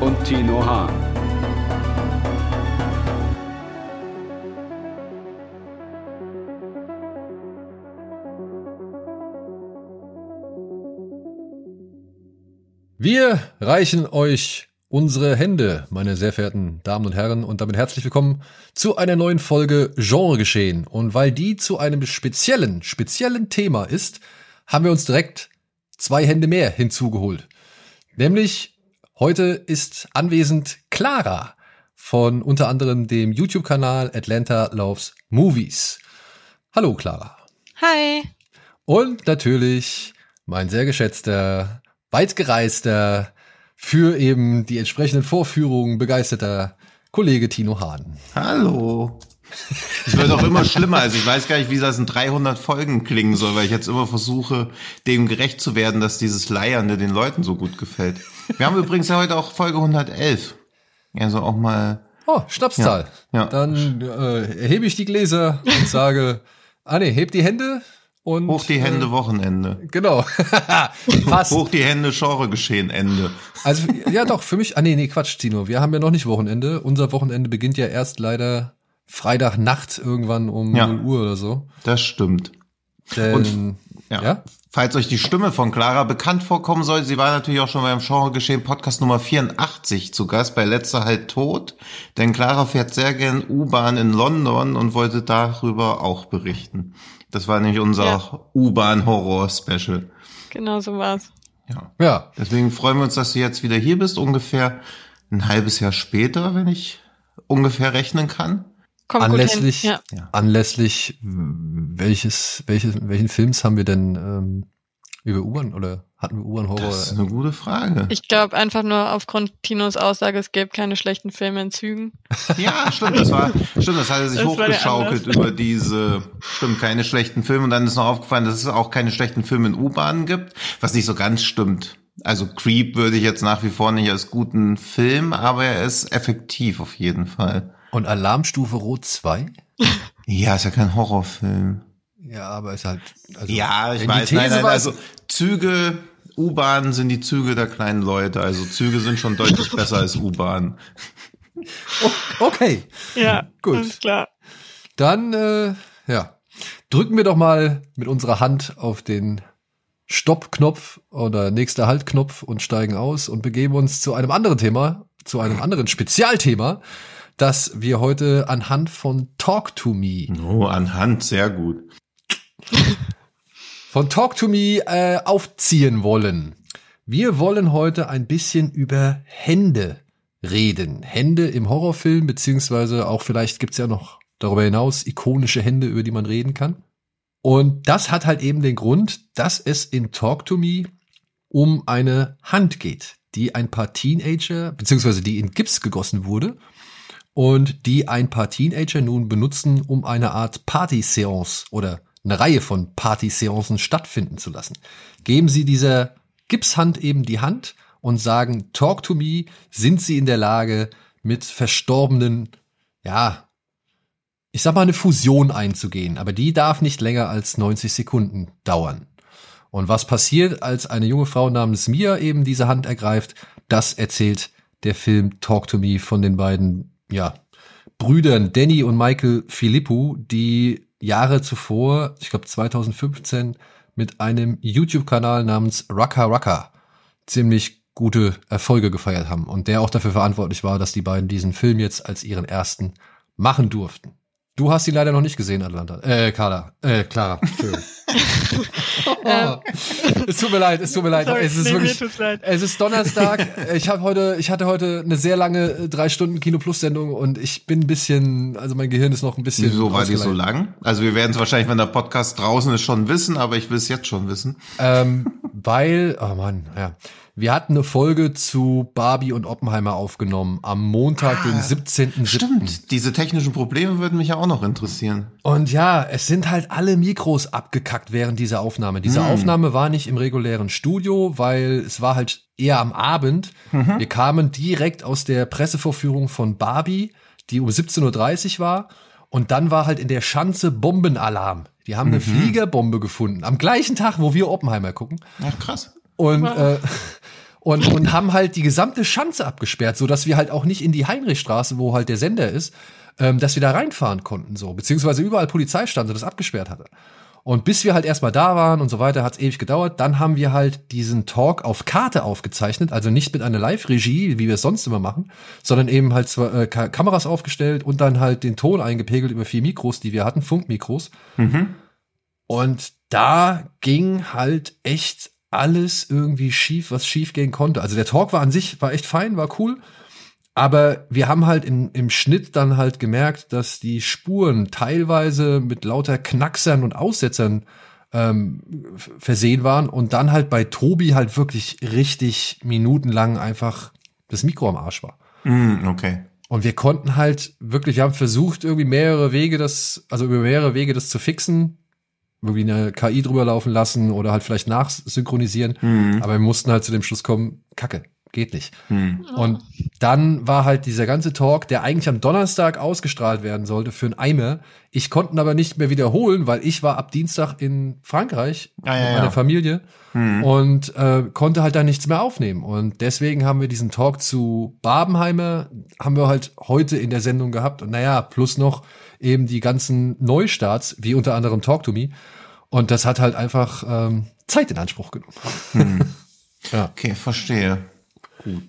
und Tino Hahn. Wir reichen euch unsere Hände, meine sehr verehrten Damen und Herren, und damit herzlich willkommen zu einer neuen Folge Genregeschehen. Und weil die zu einem speziellen, speziellen Thema ist, haben wir uns direkt zwei Hände mehr hinzugeholt. Nämlich heute ist anwesend Clara von unter anderem dem YouTube-Kanal Atlanta Loves Movies. Hallo Clara. Hi. Und natürlich mein sehr geschätzter, weitgereister, für eben die entsprechenden Vorführungen begeisterter Kollege Tino Hahn. Hallo. Es wird auch immer schlimmer. Also ich weiß gar nicht, wie das in 300 Folgen klingen soll, weil ich jetzt immer versuche, dem gerecht zu werden, dass dieses Leiernde den Leuten so gut gefällt. Wir haben übrigens ja heute auch Folge 111. Also auch mal. Oh, Schnapszahl. Ja, ja. Dann äh, erhebe ich die Gläser und sage, ah nee, heb die Hände und Hoch die Hände, äh, Wochenende. Genau. Fast. Hoch die Hände, Genre geschehen, Ende. Also ja doch, für mich, ah nee, nee, Quatsch, Tino, wir haben ja noch nicht Wochenende. Unser Wochenende beginnt ja erst leider Freitagnacht irgendwann um Ja. 0 Uhr oder so. Das stimmt. Denn, Und- Ja. ja? Falls euch die Stimme von Clara bekannt vorkommen soll, sie war natürlich auch schon beim Genre geschehen Podcast Nummer 84 zu Gast bei Letzter halt tot. Denn Clara fährt sehr gern U-Bahn in London und wollte darüber auch berichten. Das war nämlich unser Ja. U-Bahn-Horror-Special. Genau so war's. Ja. Ja, Deswegen freuen wir uns, dass du jetzt wieder hier bist, ungefähr ein halbes Jahr später, wenn ich ungefähr rechnen kann. Kommt anlässlich, gut hin. Ja. Anlässlich welches, welches, welchen Films haben wir denn ähm, über U-Bahn oder hatten wir U-Bahn-Horror? Das ist eine gute Frage. Ich glaube einfach nur aufgrund Tinos Aussage, es gäbe keine schlechten Filme in Zügen. Ja, stimmt, das war, stimmt, das hat er sich Das hochgeschaukelt über diese, stimmt, keine schlechten Filme. Und dann ist noch aufgefallen, dass es auch keine schlechten Filme in U-Bahnen gibt, was nicht so ganz stimmt. Also Creep würde ich jetzt nach wie vor nicht als guten Film, aber er ist effektiv auf jeden Fall. Und Alarmstufe Rot 2? Ja, ist ja kein Horrorfilm. Ja, aber ist halt. Also, Ja, ich weiß, nein, nein, also Züge, U-Bahnen sind die Züge der kleinen Leute. Also Züge sind schon deutlich besser als U-Bahnen. Okay, Ja, Gut. Alles klar. dann, äh, ja. Drücken wir doch mal mit unserer Hand auf den Stopp-Knopf oder nächster Halt-Knopf und steigen aus und begeben uns zu einem anderen Thema, zu einem anderen Spezialthema, das wir heute anhand von Talk to Me Oh, anhand, sehr gut. von Talk to Me äh, aufziehen wollen. Wir wollen heute ein bisschen über Hände reden. Hände im Horrorfilm, beziehungsweise auch vielleicht gibt's ja noch darüber hinaus ikonische Hände, über die man reden kann. Und das hat halt eben den Grund, dass es in Talk to Me um eine Hand geht, die ein paar Teenager, beziehungsweise die in Gips gegossen wurde und die ein paar Teenager nun benutzen, um eine Art Party-Seance oder eine Reihe von Party-Seancen stattfinden zu lassen. Geben Sie dieser Gipshand eben die Hand und sagen, talk to me, sind Sie in der Lage, mit verstorbenen, ja, ich sag mal, eine Fusion einzugehen, aber die darf nicht länger als 90 Sekunden dauern. Und was passiert, als eine junge Frau namens Mia eben diese Hand ergreift, das erzählt der Film Talk to Me von den beiden, ja, Brüdern Danny und Michael Filippu, die Jahre zuvor, ich glaube 2015, mit einem YouTube-Kanal namens Raka Raka ziemlich gute Erfolge gefeiert haben und der auch dafür verantwortlich war, dass die beiden diesen Film jetzt als ihren ersten machen durften. Du hast ihn leider noch nicht gesehen, Atlanta. Äh, Carla. Äh, Clara. Oh, es tut mir leid, es tut mir leid. Sorry, es ist nee, wirklich, leid. es ist Donnerstag. Ich habe heute, ich hatte heute eine sehr lange äh, drei Stunden Kino Plus Sendung und ich bin ein bisschen, also mein Gehirn ist noch ein bisschen. Wieso war die so lang? Also wir werden es wahrscheinlich, wenn der Podcast draußen ist, schon wissen, aber ich will es jetzt schon wissen. Ähm, weil, oh Mann, ja. Wir hatten eine Folge zu Barbie und Oppenheimer aufgenommen am Montag, den 17.07. Stimmt, diese technischen Probleme würden mich ja auch noch interessieren. Und ja, es sind halt alle Mikros abgekackt während dieser Aufnahme. Diese Aufnahme war nicht im regulären Studio, weil es war halt eher am Abend. Wir kamen direkt aus der Pressevorführung von Barbie, die um 17.30 Uhr war. Und dann war halt in der Schanze Bombenalarm. Die haben eine Fliegerbombe gefunden. Am gleichen Tag, wo wir Oppenheimer gucken. Ja, krass. Und, äh, und, und haben halt die gesamte Schanze abgesperrt, so dass wir halt auch nicht in die Heinrichstraße, wo halt der Sender ist, ähm, dass wir da reinfahren konnten, so. Beziehungsweise überall Polizei stand und das abgesperrt hatte. Und bis wir halt erstmal da waren und so weiter, hat's ewig gedauert. Dann haben wir halt diesen Talk auf Karte aufgezeichnet, also nicht mit einer Live-Regie, wie wir es sonst immer machen, sondern eben halt zwei, äh, Ka Kameras aufgestellt und dann halt den Ton eingepegelt über vier Mikros, die wir hatten, Funkmikros. Und da ging halt echt alles irgendwie schief, was schief gehen konnte. Also der Talk war an sich, war echt fein, war cool. Aber wir haben halt in, im Schnitt dann halt gemerkt, dass die Spuren teilweise mit lauter Knacksern und Aussetzern ähm, versehen waren und dann halt bei Tobi halt wirklich richtig minutenlang einfach das Mikro am Arsch war. Hm, okay. Und wir konnten halt wirklich, wir haben versucht, irgendwie mehrere Wege das, also über mehrere Wege das zu fixen. Irgendwie eine KI drüber laufen lassen oder halt vielleicht nachsynchronisieren. Aber wir mussten halt zu dem Schluss kommen, Kacke, geht nicht. Und dann war halt dieser ganze Talk, der eigentlich am Donnerstag ausgestrahlt werden sollte für ein Eimer. Ich konnte ihn aber nicht mehr wiederholen, weil ich war ab Dienstag in Frankreich Ah, ja, mit ja. meiner Familie und äh, konnte halt da nichts mehr aufnehmen. Und deswegen haben wir diesen Talk zu Babenheimer, haben wir halt heute in der Sendung gehabt. Und naja, plus noch eben die ganzen Neustarts, wie unter anderem Talk to Me. Und das hat halt einfach ähm, Zeit in Anspruch genommen. Okay, verstehe.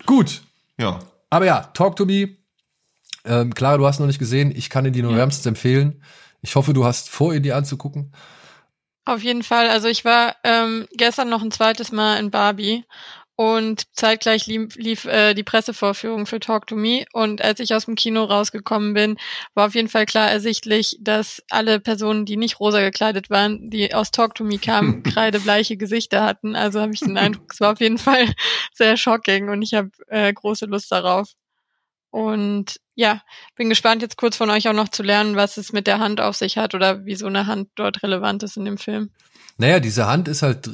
Gut, Ja. aber ja, Talk to Me. Ähm, klar, du hast noch nicht gesehen. Ich kann ihn dir nur wärmstens empfehlen. Ich hoffe, du hast vor, ihn dir anzugucken. Auf jeden Fall. Also ich war ähm, gestern noch ein zweites Mal in Barbie und zeitgleich lief, lief äh, die Pressevorführung für Talk to Me und als ich aus dem Kino rausgekommen bin, war auf jeden Fall klar ersichtlich, dass alle Personen, die nicht rosa gekleidet waren, die aus Talk to Me kamen, kreidebleiche Gesichter hatten. Also habe ich den Eindruck, es war auf jeden Fall sehr shocking und ich habe äh, große Lust darauf. Und ja, bin gespannt, jetzt kurz von euch auch noch zu lernen, was es mit der Hand auf sich hat oder wie so eine Hand dort relevant ist in dem Film. Naja, diese Hand ist halt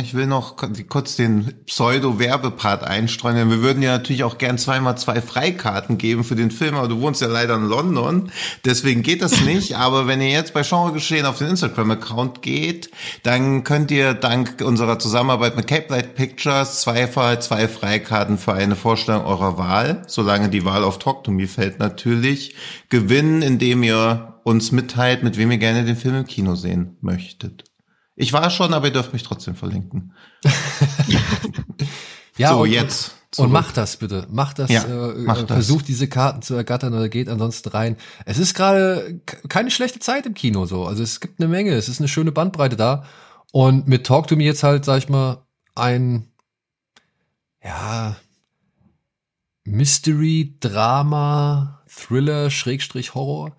Ich will noch kurz den Pseudo-Werbepart einstreuen, denn wir würden ja natürlich auch gern zweimal zwei Freikarten geben für den Film, aber du wohnst ja leider in London, deswegen geht das nicht. aber wenn ihr jetzt bei Genre Geschehen auf den Instagram-Account geht, dann könnt ihr dank unserer Zusammenarbeit mit Cape Light Pictures zweifach zwei Freikarten für eine Vorstellung eurer Wahl, solange die Wahl auf Talk to Me fällt natürlich, gewinnen, indem ihr uns mitteilt, mit wem ihr gerne den Film im Kino sehen möchtet. Ich war schon, aber ihr dürft mich trotzdem verlinken. ja so, und, jetzt. Und zurück. macht das bitte. Macht das, Ja, äh, macht äh, das. versucht diese Karten zu ergattern oder geht ansonsten rein. Es ist gerade keine schlechte Zeit im Kino so. Also es gibt eine Menge, es ist eine schöne Bandbreite da. Und mit Talk to Me jetzt halt, sag ich mal, ein ja Mystery, Drama, Thriller, Schrägstrich Horror,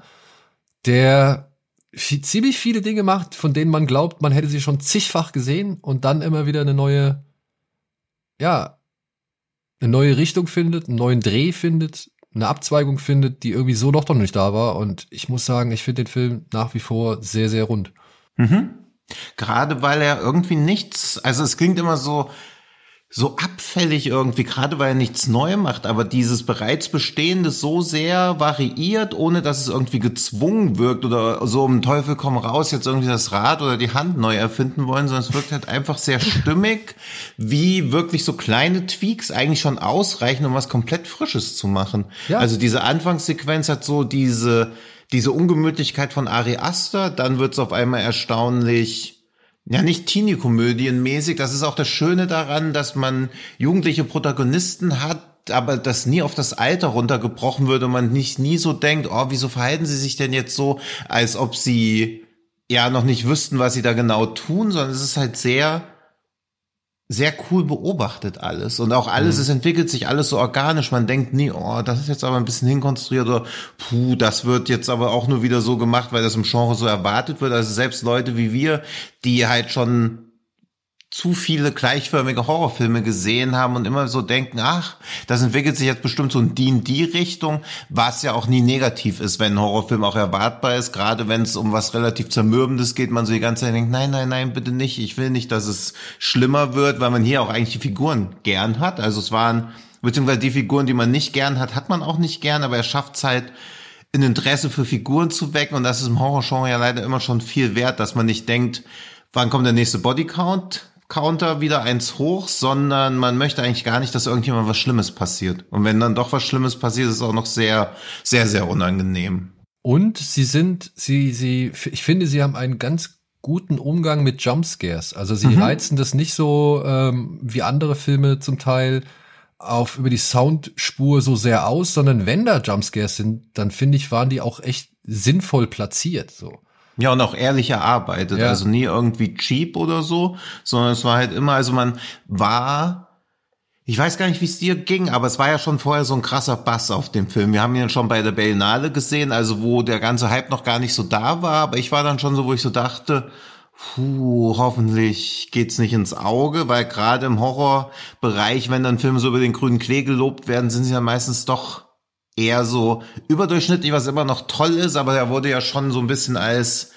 der viel, ziemlich viele Dinge macht, von denen man glaubt, man hätte sie schon zigfach gesehen und dann immer wieder eine neue, ja, eine neue Richtung findet, einen neuen Dreh findet, eine Abzweigung findet, die irgendwie so doch noch nicht da war. Und ich muss sagen, ich finde den Film nach wie vor sehr, sehr rund. Mhm. Gerade weil er irgendwie nichts, also es klingt immer so, so abfällig irgendwie, gerade weil er nichts neu macht, aber dieses bereits Bestehende so sehr variiert, ohne dass es irgendwie gezwungen wirkt oder so den Teufel komm raus, jetzt irgendwie das Rad oder die Hand neu erfinden wollen, sondern es wirkt halt einfach sehr stimmig, wie wirklich so kleine Tweaks eigentlich schon ausreichen, um was komplett Frisches zu machen. Ja. Also diese Anfangssequenz hat so diese, diese Ungemütlichkeit von Ari Aster, dann wird es auf einmal erstaunlich ja, nicht Teenie-Komödienmäßig. Das ist auch das Schöne daran, dass man jugendliche Protagonisten hat, aber das nie auf das Alter runtergebrochen wird und man nicht nie so denkt, oh, wieso verhalten sie sich denn jetzt so, als ob sie ja noch nicht wüssten, was sie da genau tun, sondern es ist halt sehr, sehr cool beobachtet alles. Und auch alles, es entwickelt sich alles so organisch. Man denkt nie, oh, das ist jetzt aber ein bisschen hinkonstruiert oder puh, das wird jetzt aber auch nur wieder so gemacht, weil das im Genre so erwartet wird. Also selbst Leute wie wir, die halt schon zu viele gleichförmige Horrorfilme gesehen haben und immer so denken, ach, das entwickelt sich jetzt bestimmt so in die in die Richtung, was ja auch nie negativ ist, wenn ein Horrorfilm auch erwartbar ist, gerade wenn es um was relativ zermürbendes geht, man so die ganze Zeit denkt, nein, nein, nein, bitte nicht, ich will nicht, dass es schlimmer wird, weil man hier auch eigentlich die Figuren gern hat, also es waren, beziehungsweise die Figuren, die man nicht gern hat, hat man auch nicht gern, aber er schafft es halt, ein Interesse für Figuren zu wecken. Und das ist im Horrorgenre ja leider immer schon viel wert, dass man nicht denkt, wann kommt der nächste Bodycount, Counter wieder eins hoch, sondern man möchte eigentlich gar nicht, dass irgendjemand was Schlimmes passiert. Und wenn dann doch was Schlimmes passiert, ist es auch noch sehr, sehr, sehr unangenehm. Und sie sind, sie, sie, ich finde, sie haben einen ganz guten Umgang mit Jumpscares. Also sie mhm. reizen das nicht so ähm, wie andere Filme zum Teil auf über die Soundspur so sehr aus, sondern wenn da Jumpscares sind, dann finde ich, waren die auch echt sinnvoll platziert. So. Ja, und auch ehrlich erarbeitet. Ja. Also nie irgendwie cheap oder so, sondern es war halt immer, also man war, ich weiß gar nicht, wie es dir ging, aber es war ja schon vorher so ein krasser Bass auf dem Film. Wir haben ihn schon bei der Berlinale gesehen, also wo der ganze Hype noch gar nicht so da war, aber ich war dann schon so, wo ich so dachte, Puh, hoffentlich geht's nicht ins Auge, weil gerade im Horrorbereich, wenn dann Filme so über den grünen Klee gelobt werden, sind sie ja meistens doch eher so überdurchschnittlich, was immer noch toll ist, aber er wurde ja schon so ein bisschen als,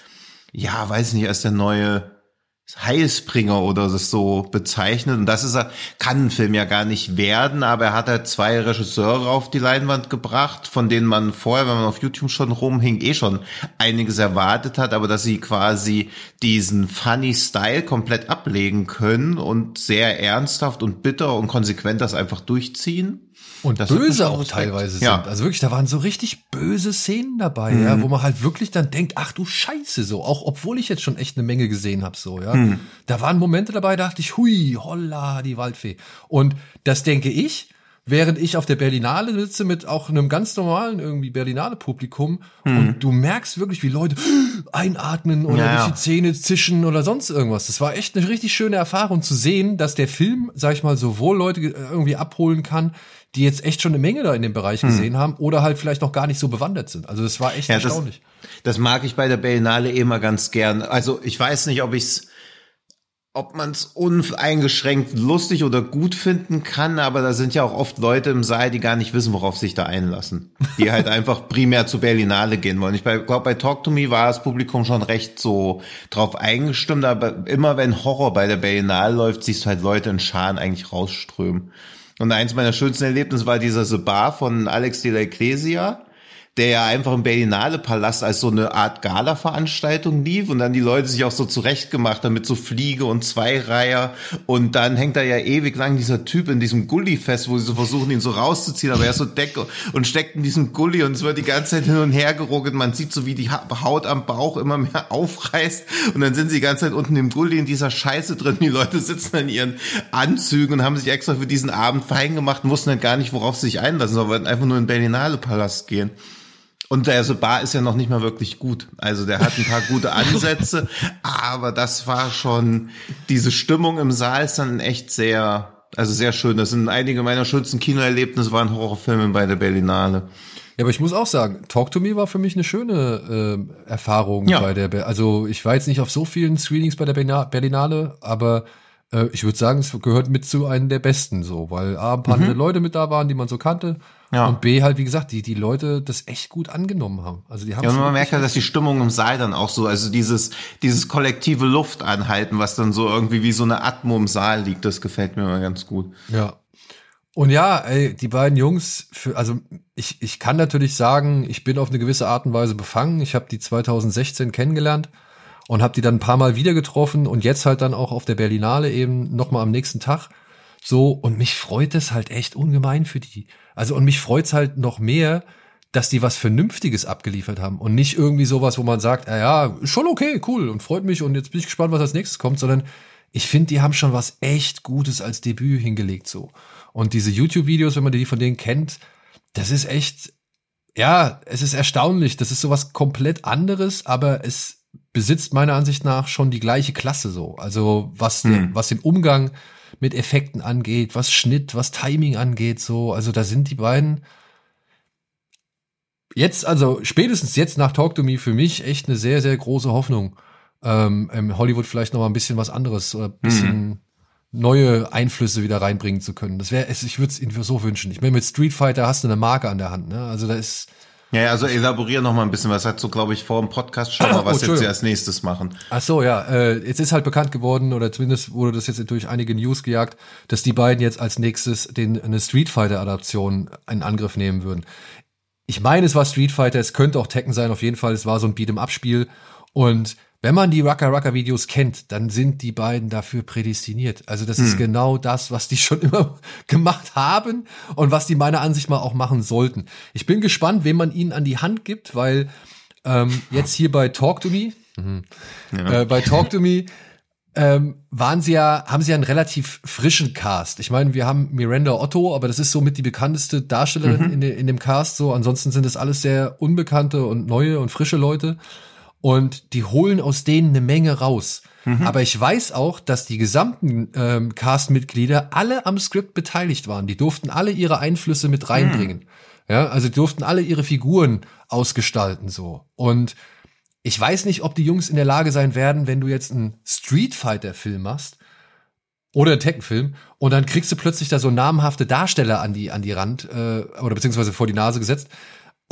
ja, weiß nicht, als der neue Heilsbringer oder so bezeichnet. Und das ist er, kann ein Film ja gar nicht werden, aber er hat halt zwei Regisseure auf die Leinwand gebracht, von denen man vorher, wenn man auf YouTube schon rumhing, eh schon einiges erwartet hat, aber dass sie quasi diesen funny Style komplett ablegen können und sehr ernsthaft und bitter und konsequent das einfach durchziehen. Und das böse auch teilweise sind. Ja. Also wirklich, da waren so richtig böse Szenen dabei, mhm. ja, wo man halt wirklich dann denkt, ach du Scheiße, so, auch obwohl ich jetzt schon echt eine Menge gesehen habe, so, ja. Mhm. Da waren Momente dabei, da dachte ich, hui, holla, die Waldfee. Und das denke ich, während ich auf der Berlinale sitze mit auch einem ganz normalen irgendwie Berlinale Publikum mhm. und du merkst wirklich, wie Leute einatmen oder ja, durch die Zähne zischen oder sonst irgendwas. Das war echt eine richtig schöne Erfahrung zu sehen, dass der Film, sag ich mal, sowohl Leute irgendwie abholen kann, die jetzt echt schon eine Menge da in dem Bereich hm. gesehen hm. haben oder halt vielleicht noch gar nicht so bewandert sind. Also das war echt ja, erstaunlich. Das, das, mag ich bei der Berlinale eh immer ganz gern. Also ich weiß nicht, ob ich's ob man es uneingeschränkt lustig oder gut finden kann, aber da sind ja auch oft Leute im Saal, die gar nicht wissen, worauf sich da einlassen. Die halt einfach primär zu Berlinale gehen wollen. Ich glaube, bei Talk to Me war das Publikum schon recht so drauf eingestimmt, aber immer wenn Horror bei der Berlinale läuft, siehst du halt Leute in Scharen eigentlich rausströmen. Und eins meiner schönsten Erlebnisse war dieser The Bar von Alex de la Ecclesia der ja einfach im Berlinale Palast als so eine Art Gala-Veranstaltung lief und dann die Leute sich auch so zurechtgemacht haben mit so Fliege und Zweireiher und dann hängt da ja ewig lang dieser Typ in diesem Gully fest, wo sie so versuchen, ihn so rauszuziehen, aber er ist so deck und steckt in diesem Gully und es wird die ganze Zeit hin und her geruckelt. Man sieht so, wie die Haut am Bauch immer mehr aufreißt und dann sind sie die ganze Zeit unten im Gully in dieser Scheiße drin. Die Leute sitzen in ihren Anzügen und haben sich extra für diesen Abend fein gemacht und wussten dann gar nicht, worauf sie sich einlassen, sondern wollten einfach nur in den Berlinale Palast gehen. Und der also Bar ist ja noch nicht mal wirklich gut. Also der hat ein paar gute Ansätze, aber das war schon, diese Stimmung im Saal ist dann echt sehr, also sehr schön. Das sind einige meiner schönsten Kinoerlebnisse waren Horrorfilme bei der Berlinale. Ja, aber ich muss auch sagen, Talk to Me war für mich eine schöne äh, Erfahrung ja. bei der, Be also ich war jetzt nicht auf so vielen Screenings bei der Berlinale, aber äh, ich würde sagen, es gehört mit zu einem der besten so, weil A, ein paar mhm. Leute mit da waren, die man so kannte ja. Und B halt, wie gesagt, die, die Leute das echt gut angenommen haben. Also die haben ja, und man merkt halt, dass die Stimmung im Saal dann auch so, also dieses, dieses kollektive Luftanhalten, was dann so irgendwie wie so eine Atmo im Saal liegt, das gefällt mir immer ganz gut. Ja. Und ja, ey, die beiden Jungs, für, also ich, ich kann natürlich sagen, ich bin auf eine gewisse Art und Weise befangen. Ich habe die 2016 kennengelernt und habe die dann ein paar Mal wieder getroffen und jetzt halt dann auch auf der Berlinale eben nochmal am nächsten Tag. So, und mich freut es halt echt ungemein für die. Also, und mich freut's halt noch mehr, dass die was Vernünftiges abgeliefert haben und nicht irgendwie sowas, wo man sagt, ja, ja, schon okay, cool und freut mich und jetzt bin ich gespannt, was als nächstes kommt, sondern ich finde, die haben schon was echt Gutes als Debüt hingelegt, so. Und diese YouTube-Videos, wenn man die von denen kennt, das ist echt, ja, es ist erstaunlich. Das ist sowas komplett anderes, aber es besitzt meiner Ansicht nach schon die gleiche Klasse so. Also was, hm. was den Umgang mit Effekten angeht, was Schnitt, was Timing angeht, so. Also da sind die beiden jetzt, also spätestens jetzt nach Talk to Me für mich echt eine sehr, sehr große Hoffnung ähm, in Hollywood vielleicht noch mal ein bisschen was anderes oder ein bisschen mhm. neue Einflüsse wieder reinbringen zu können. Das wäre, ich würde es ihnen so wünschen. Ich meine, mit Street Fighter hast du eine Marke an der Hand, ne? Also da ist ja, also elaborier noch mal ein bisschen, was hat so, glaube ich, vor dem Podcast schon mal, was oh, jetzt sie als nächstes machen. Ach so, ja, äh, jetzt ist halt bekannt geworden, oder zumindest wurde das jetzt durch einige News gejagt, dass die beiden jetzt als nächstes den, eine Street Fighter-Adaption in Angriff nehmen würden. Ich meine, es war Street Fighter, es könnte auch Tekken sein, auf jeden Fall, es war so ein Beat'em-up-Spiel und wenn man die Rucker Rucker Videos kennt, dann sind die beiden dafür prädestiniert. Also das hm. ist genau das, was die schon immer gemacht haben und was die meiner Ansicht mal auch machen sollten. Ich bin gespannt, wem man ihnen an die Hand gibt, weil ähm, jetzt hier bei Talk to Me, mhm, ja. äh, bei Talk to Me ähm, waren sie ja, haben sie ja einen relativ frischen Cast. Ich meine, wir haben Miranda Otto, aber das ist somit die bekannteste Darstellerin mhm. in, de, in dem Cast. So, ansonsten sind es alles sehr unbekannte und neue und frische Leute und die holen aus denen eine Menge raus. Mhm. Aber ich weiß auch, dass die gesamten ähm, Cast-Mitglieder alle am Skript beteiligt waren. Die durften alle ihre Einflüsse mit reinbringen. Mhm. Ja, also die durften alle ihre Figuren ausgestalten so. Und ich weiß nicht, ob die Jungs in der Lage sein werden, wenn du jetzt einen Street Fighter Film machst oder einen Tekken-Film und dann kriegst du plötzlich da so namhafte Darsteller an die an die Rand äh, oder beziehungsweise vor die Nase gesetzt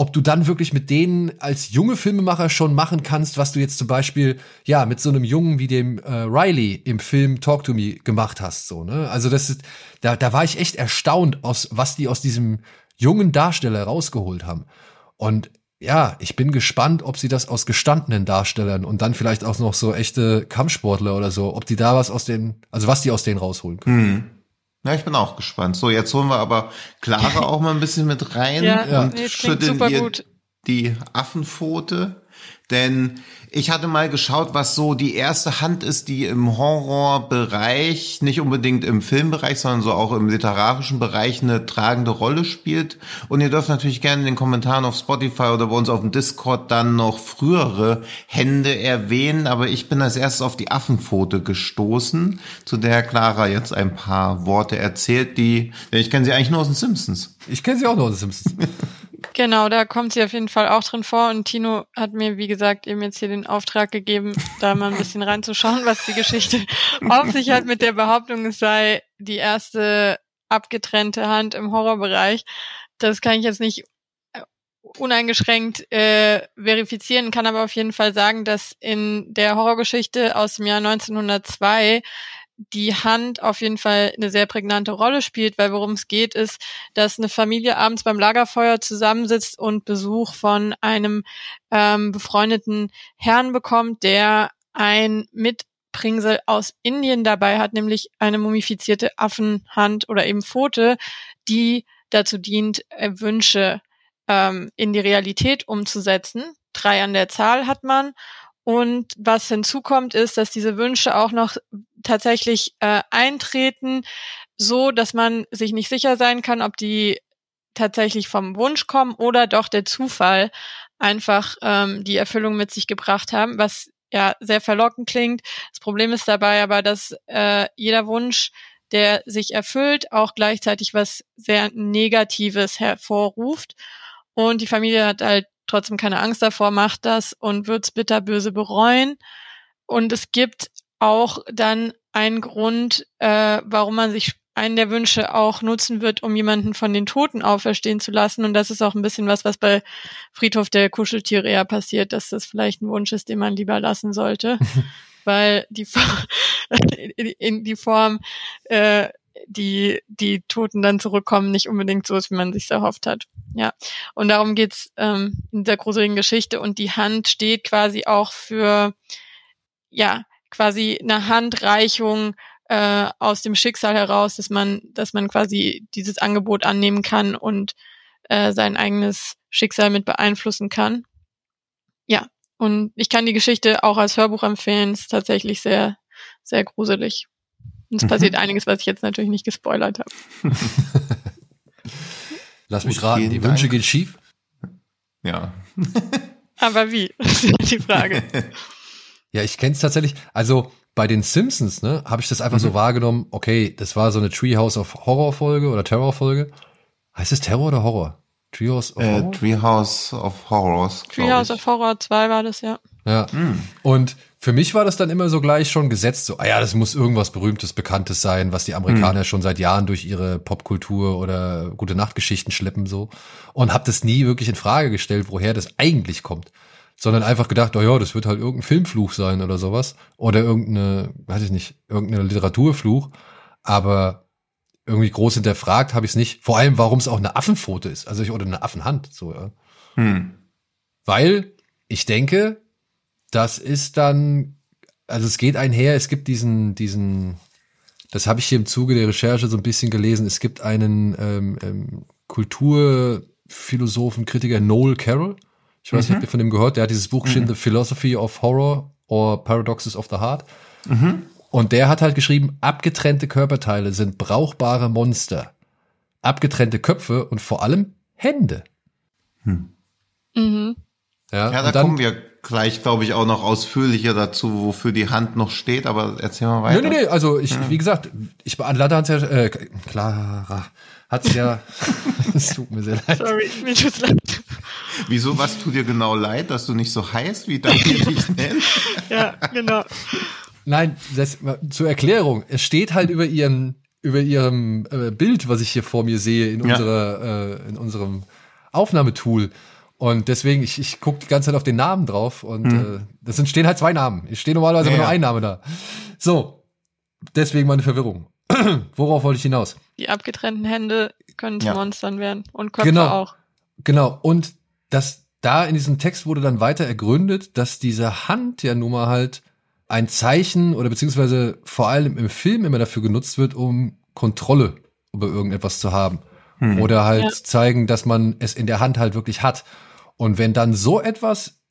ob du dann wirklich mit denen als junge Filmemacher schon machen kannst, was du jetzt zum Beispiel ja mit so einem Jungen wie dem äh, Riley im Film Talk to Me gemacht hast, so ne? Also das ist, da da war ich echt erstaunt aus was die aus diesem jungen Darsteller rausgeholt haben. Und ja, ich bin gespannt, ob sie das aus gestandenen Darstellern und dann vielleicht auch noch so echte Kampfsportler oder so, ob die da was aus den, also was die aus denen rausholen können. Hm. Ja, ich bin auch gespannt. So, jetzt holen wir aber Clara auch mal ein bisschen mit rein ja, und nee, schütteln ihr die Affenpfote. Denn ich hatte mal geschaut, was so die erste Hand ist, die im Horrorbereich, nicht unbedingt im Filmbereich, sondern so auch im literarischen Bereich eine tragende Rolle spielt. Und ihr dürft natürlich gerne in den Kommentaren auf Spotify oder bei uns auf dem Discord dann noch frühere Hände erwähnen. Aber ich bin als erstes auf die Affenpfote gestoßen, zu der Clara jetzt ein paar Worte erzählt, die, ich kenne sie eigentlich nur aus den Simpsons. Ich kenne sie auch nur aus den Simpsons. Genau, da kommt sie auf jeden Fall auch drin vor. Und Tino hat mir, wie gesagt, eben jetzt hier den Auftrag gegeben, da mal ein bisschen reinzuschauen, was die Geschichte auf sich hat mit der Behauptung, es sei die erste abgetrennte Hand im Horrorbereich. Das kann ich jetzt nicht äh, uneingeschränkt äh, verifizieren, kann aber auf jeden Fall sagen, dass in der Horrorgeschichte aus dem Jahr 1902 die Hand auf jeden Fall eine sehr prägnante Rolle spielt, weil worum es geht, ist, dass eine Familie abends beim Lagerfeuer zusammensitzt und Besuch von einem ähm, befreundeten Herrn bekommt, der ein Mitbringsel aus Indien dabei hat, nämlich eine mumifizierte Affenhand oder eben Pfote, die dazu dient, äh, Wünsche ähm, in die Realität umzusetzen. Drei an der Zahl hat man und was hinzukommt, ist, dass diese Wünsche auch noch tatsächlich äh, eintreten, so dass man sich nicht sicher sein kann, ob die tatsächlich vom Wunsch kommen oder doch der Zufall einfach ähm, die Erfüllung mit sich gebracht haben, was ja sehr verlockend klingt. Das Problem ist dabei aber, dass äh, jeder Wunsch, der sich erfüllt, auch gleichzeitig was sehr Negatives hervorruft. Und die Familie hat halt trotzdem keine Angst davor, macht das und wird's bitterböse bereuen. Und es gibt auch dann einen Grund, äh, warum man sich einen der Wünsche auch nutzen wird, um jemanden von den Toten auferstehen zu lassen. Und das ist auch ein bisschen was, was bei Friedhof der Kuscheltiere eher passiert, dass das vielleicht ein Wunsch ist, den man lieber lassen sollte. weil die, in die Form äh, die, die Toten dann zurückkommen, nicht unbedingt so ist, wie man sich erhofft hat. Ja. Und darum geht's ähm, in der gruseligen Geschichte. Und die Hand steht quasi auch für, ja, quasi eine Handreichung äh, aus dem Schicksal heraus, dass man, dass man quasi dieses Angebot annehmen kann und äh, sein eigenes Schicksal mit beeinflussen kann. Ja. Und ich kann die Geschichte auch als Hörbuch empfehlen. Ist tatsächlich sehr, sehr gruselig. Und es passiert mhm. einiges, was ich jetzt natürlich nicht gespoilert habe. Lass mich raten, die Wünsche gehen schief? Ja. Aber wie? Das ist die Frage. ja, ich kenne es tatsächlich. Also bei den Simpsons, ne, habe ich das einfach mhm. so wahrgenommen, okay, das war so eine Treehouse of Horror Folge oder Terror Folge. Heißt es Terror oder Horror? Treehouse of äh, Horror? Treehouse of Horrors. Treehouse of Horror 2 war das, ja. Ja. Und für mich war das dann immer so gleich schon gesetzt, so, ah ja, das muss irgendwas Berühmtes, Bekanntes sein, was die Amerikaner schon seit Jahren durch ihre Popkultur oder gute Nachtgeschichten schleppen, so. Und hab das nie wirklich in Frage gestellt, woher das eigentlich kommt. Sondern einfach gedacht, oh ja, das wird halt irgendein Filmfluch sein oder sowas. Oder irgendeine, weiß ich nicht, irgendeine Literaturfluch. Aber irgendwie groß hinterfragt habe ich es nicht. Vor allem, warum es auch eine Affenpfote ist. Also ich, oder eine Affenhand, so, ja. Hm. Weil ich denke, das ist dann, also es geht einher, es gibt diesen, diesen, das habe ich hier im Zuge der Recherche so ein bisschen gelesen, es gibt einen ähm, ähm, Kulturphilosophen, Kritiker Noel Carroll. Ich weiß nicht, habt ihr von dem gehört? Der hat dieses Buch geschrieben, The Philosophy of Horror or Paradoxes of the Heart. Und der hat halt geschrieben, abgetrennte Körperteile sind brauchbare Monster. Abgetrennte Köpfe und vor allem Hände. Mhm. Ja, Ja, da dann, kommen wir gleich, glaube ich, auch noch ausführlicher dazu, wofür die Hand noch steht, aber erzähl mal weiter. Nee, nee, nee, also ich, wie gesagt, ich Lada hat's ja, äh, Clara hat's ja, es tut mir sehr leid. Sorry, mir tut's leid. Wieso, was tut dir genau leid, dass du nicht so heißt, wie Daniel dich nennt? Ja, genau. Nein, das, zur Erklärung, es steht halt über ihren, über ihrem äh, Bild, was ich hier vor mir sehe, in Ja. unserer, äh, in unserem Aufnahmetool. Und deswegen, ich, ich gucke die ganze Zeit auf den Namen drauf und äh, das sind, stehen halt zwei Namen. Es steht normalerweise Mhm. Ja, immer nur ja. ein Name da. So, deswegen meine Verwirrung. Worauf wollte ich hinaus? Die abgetrennten Hände können zu Ja. Monstern werden. Und Köpfe Genau. auch. Genau, und das, da in diesem Text wurde dann weiter ergründet, dass diese Hand ja nun mal halt ein Zeichen oder beziehungsweise vor allem im Film immer dafür genutzt wird, um Kontrolle über irgendetwas zu haben. Oder halt Ja. zeigen, dass man es in der Hand halt wirklich hat. Und wenn dann so etwas,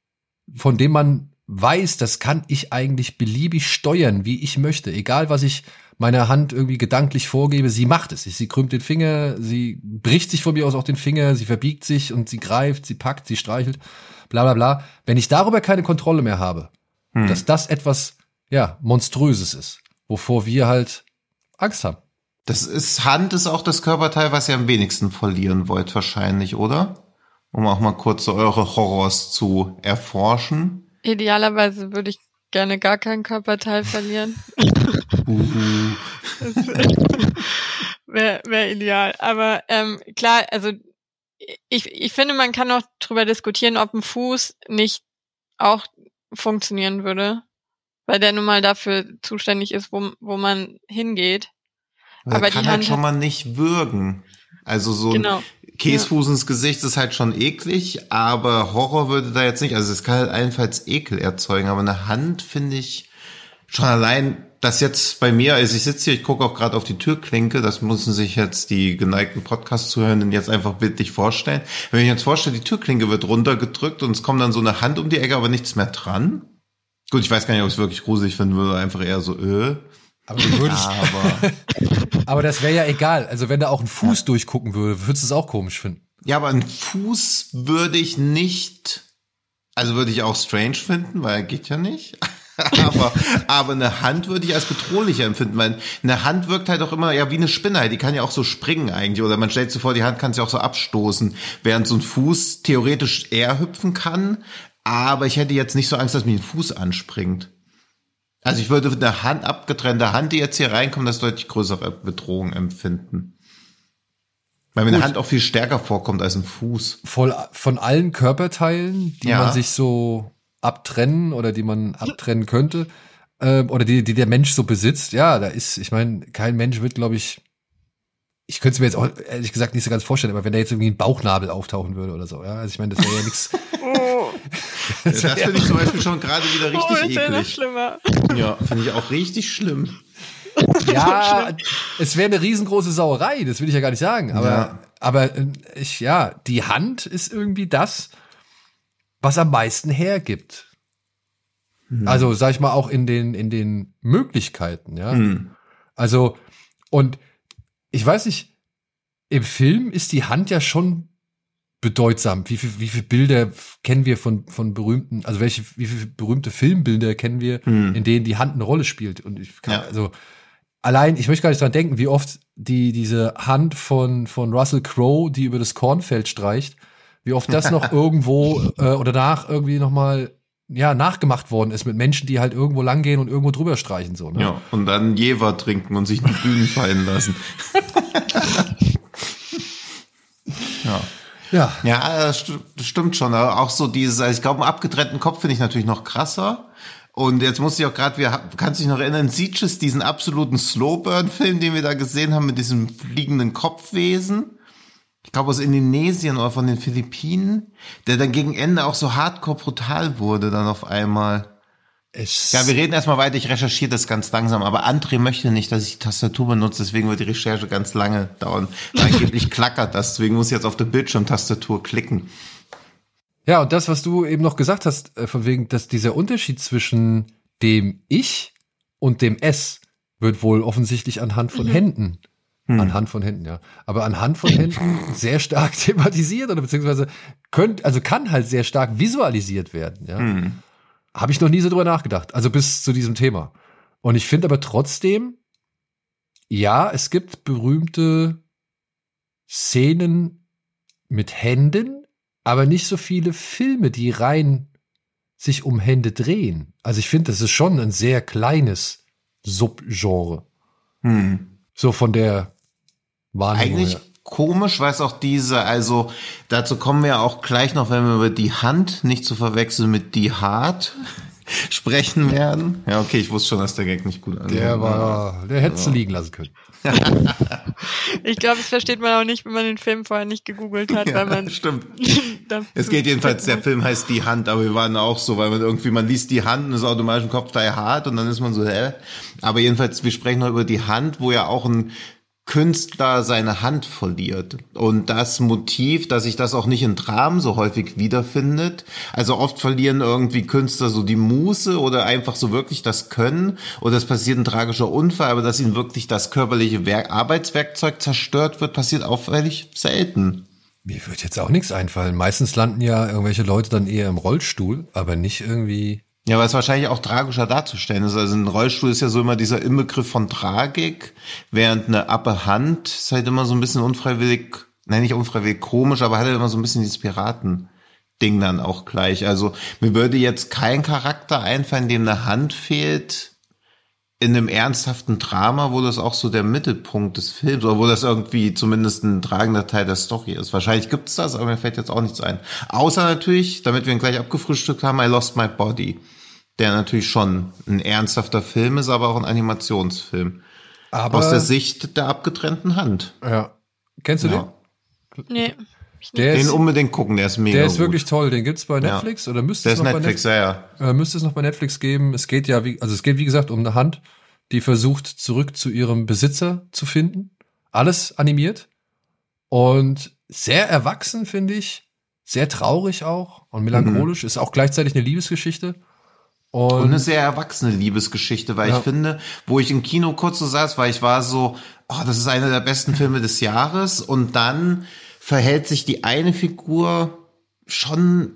von dem man weiß, das kann ich eigentlich beliebig steuern, wie ich möchte, egal was ich meiner Hand irgendwie gedanklich vorgebe, sie macht es. Sie krümmt den Finger, sie bricht sich von mir aus auch den Finger, sie verbiegt sich und sie greift, sie packt, sie streichelt, bla bla bla. Wenn ich darüber keine Kontrolle mehr habe, dass das etwas, ja, Monströses ist, wovor wir halt Angst haben. Das ist, Hand ist auch das Körperteil, was ihr am wenigsten verlieren wollt, wahrscheinlich, oder? Um auch mal kurz so eure Horrors zu erforschen. Idealerweise würde ich gerne gar kein Körperteil verlieren. Wäre wär ideal. Aber ähm, klar, also ich, ich finde, man kann auch drüber diskutieren, ob ein Fuß nicht auch funktionieren würde. Weil der nun mal dafür zuständig ist, wo, wo man hingeht. Aber Aber kann die halt Hand schon hat- mal nicht würgen. Also so Genau. ein Käsefuß ins Gesicht ist halt schon eklig, aber Horror würde da jetzt nicht. Also es kann halt allenfalls Ekel erzeugen, aber eine Hand finde ich schon allein, das jetzt bei mir, also ich sitze hier, ich gucke auch gerade auf die Türklinke, das müssen sich jetzt die geneigten Podcast-Zuhörenden jetzt einfach bildlich vorstellen. Wenn ich mir jetzt vorstelle, die Türklinke wird runtergedrückt und es kommt dann so eine Hand um die Ecke, aber nichts mehr dran. Gut, ich weiß gar nicht, ob ich es wirklich gruselig finden würde, einfach eher so, äh. Aber würdest, Aber, aber das wäre ja egal. Also wenn da auch ein Fuß durchgucken würde, würdest du es auch komisch finden. ja, aber einen Fuß würde ich nicht, also würde ich auch strange finden, weil er geht ja nicht. aber, aber eine Hand würde ich als bedrohlicher empfinden, weil eine Hand wirkt halt auch immer ja wie eine Spinne, die kann ja auch so springen eigentlich, oder man stellt sich vor, die Hand kann sich auch so abstoßen, während so ein Fuß theoretisch eher hüpfen kann, aber ich hätte jetzt nicht so Angst, dass mir ein Fuß anspringt. Also ich würde eine Hand, abgetrennte Hand, die jetzt hier reinkommt, als deutlich größere Bedrohung empfinden. Weil mir eine. Hand auch viel stärker vorkommt als ein Fuß. Voll von allen Körperteilen, die Ja. man sich so abtrennen oder die man abtrennen könnte, ähm, oder die, die der Mensch so besitzt, ja, da ist, ich meine, kein Mensch wird, glaube ich, ich könnte es mir jetzt auch ehrlich gesagt nicht so ganz vorstellen, aber wenn da jetzt irgendwie ein Bauchnabel auftauchen würde oder so, ja, also ich meine, das wäre ja nichts. Oh, Das finde ich zum Beispiel schon gerade wieder oh richtig ist ja noch eklig. schlimmer. Ja, finde ich auch richtig schlimm. Ja, es wäre eine riesengroße Sauerei, das will ich ja gar nicht sagen. Aber, Ja. aber äh, ich, ja, die Hand ist irgendwie das, was am meisten hergibt. Also, sag ich mal, auch in den, in den Möglichkeiten, ja. Hm. Also, und ich weiß nicht, im Film ist die Hand ja schon bedeutsam. Wie viel, wie viele Bilder kennen wir von, von berühmten, also welche, wie viele berühmte Filmbilder kennen wir, Hm. in denen die Hand eine Rolle spielt? Und ich kann, Ja. also, allein, ich möchte gar nicht dran denken, wie oft die, diese Hand von, von Russell Crowe, die über das Kornfeld streicht, wie oft das noch irgendwo, äh, oder danach irgendwie nochmal ja, nachgemacht worden ist mit Menschen, die halt irgendwo langgehen und irgendwo drüber streichen, so, ne? Ja, und dann Jever trinken und sich die Bühnen fallen lassen. ja. Ja. Ja, das st- das stimmt schon. Auch so dieses, also ich glaube, einen abgetrennten Kopf finde ich natürlich noch krasser. Und jetzt muss ich auch gerade, wir kannst dich noch erinnern, Sieges, diesen absoluten Slowburn-Film, den wir da gesehen haben mit diesem fliegenden Kopfwesen. Ich glaube aus Indonesien oder von den Philippinen, der dann gegen Ende auch so hardcore brutal wurde dann auf einmal. Es, Ja, wir reden erstmal weiter, ich recherchiere das ganz langsam, aber André möchte nicht, dass ich die Tastatur benutze, deswegen wird die Recherche ganz lange dauern. Angeblich klackert das, deswegen muss ich jetzt auf der Bildschirmtastatur klicken. Ja, und das, was du eben noch gesagt hast, äh, von wegen, dass dieser Unterschied zwischen dem Ich und dem S wird wohl offensichtlich anhand von Händen, anhand von Händen, ja, aber anhand von Händen sehr stark thematisiert oder beziehungsweise könnt, also kann halt sehr stark visualisiert werden, ja. Habe ich noch nie so drüber nachgedacht, also bis zu diesem Thema. Und ich finde aber trotzdem, ja, es gibt berühmte Szenen mit Händen, aber nicht so viele Filme, die rein sich um Hände drehen. Also ich finde, das ist schon ein sehr kleines Subgenre. Hm. So von der Wahrnehmung Eigentlich her. Komisch, weil es auch diese, also dazu kommen wir auch gleich noch, wenn wir über die Hand, nicht zu verwechseln mit die Hart, sprechen werden. Ja, okay, ich wusste schon, dass der Gag nicht gut ankommt. Der war, der hättest du liegen lassen können. Ich glaube, das versteht man auch nicht, wenn man den Film vorher nicht gegoogelt hat, weil man Stimmt. Es geht jedenfalls, der Film heißt Die Hand, aber wir waren auch so, weil man irgendwie, man liest die Hand und ist automatisch im Kopf da hart und dann ist man so, hä? Aber jedenfalls, wir sprechen noch über die Hand, wo ja auch ein Künstler seine Hand verliert. Und das Motiv, dass sich das auch nicht in Dramen so häufig wiederfindet. Also oft verlieren irgendwie Künstler so die Muße oder einfach so wirklich das Können oder es passiert ein tragischer Unfall, aber dass ihnen wirklich das körperliche Werk Arbeitswerkzeug zerstört wird, passiert auffällig selten. Mir wird jetzt auch nichts einfallen. Meistens landen ja irgendwelche Leute dann eher im Rollstuhl, aber nicht irgendwie. Ja, weil es wahrscheinlich auch tragischer darzustellen ist. Also ein Rollstuhl ist ja so immer dieser Inbegriff von Tragik, während eine Appe Hand ist halt immer so ein bisschen unfreiwillig, nein, nicht unfreiwillig komisch, aber hat halt immer so ein bisschen dieses Piraten-Ding dann auch gleich. Also mir würde jetzt kein Charakter einfallen, dem eine Hand fehlt, in einem ernsthaften Drama, wo das auch so der Mittelpunkt des Films, oder wo das irgendwie zumindest ein tragender Teil der Story ist. Wahrscheinlich gibt's das, aber mir fällt jetzt auch nichts ein. Außer natürlich, damit wir ihn gleich abgefrühstückt haben, I Lost My Body. Der natürlich schon ein ernsthafter Film ist, aber auch ein Animationsfilm. Aber Aus der Sicht der abgetrennten Hand. ja. Kennst du Ja. Nee. den? Der Den ist, unbedingt gucken, der ist mega der ist gut. wirklich toll. Den gibt's bei Ja. Netflix oder müsste Der es ist noch Netflix, bei ja, Netflix, ja. äh, müsste es noch bei Netflix geben. Es geht ja, wie, also es geht wie gesagt um eine Hand, die versucht zurück zu ihrem Besitzer zu finden. Alles animiert und sehr erwachsen finde ich, sehr traurig auch und melancholisch. Ist auch gleichzeitig eine Liebesgeschichte. Und, Und eine sehr erwachsene Liebesgeschichte, weil Ja. ich finde, wo ich im Kino kurz so saß, weil ich war so, oh, das ist einer der besten Filme des Jahres und dann verhält sich die eine Figur schon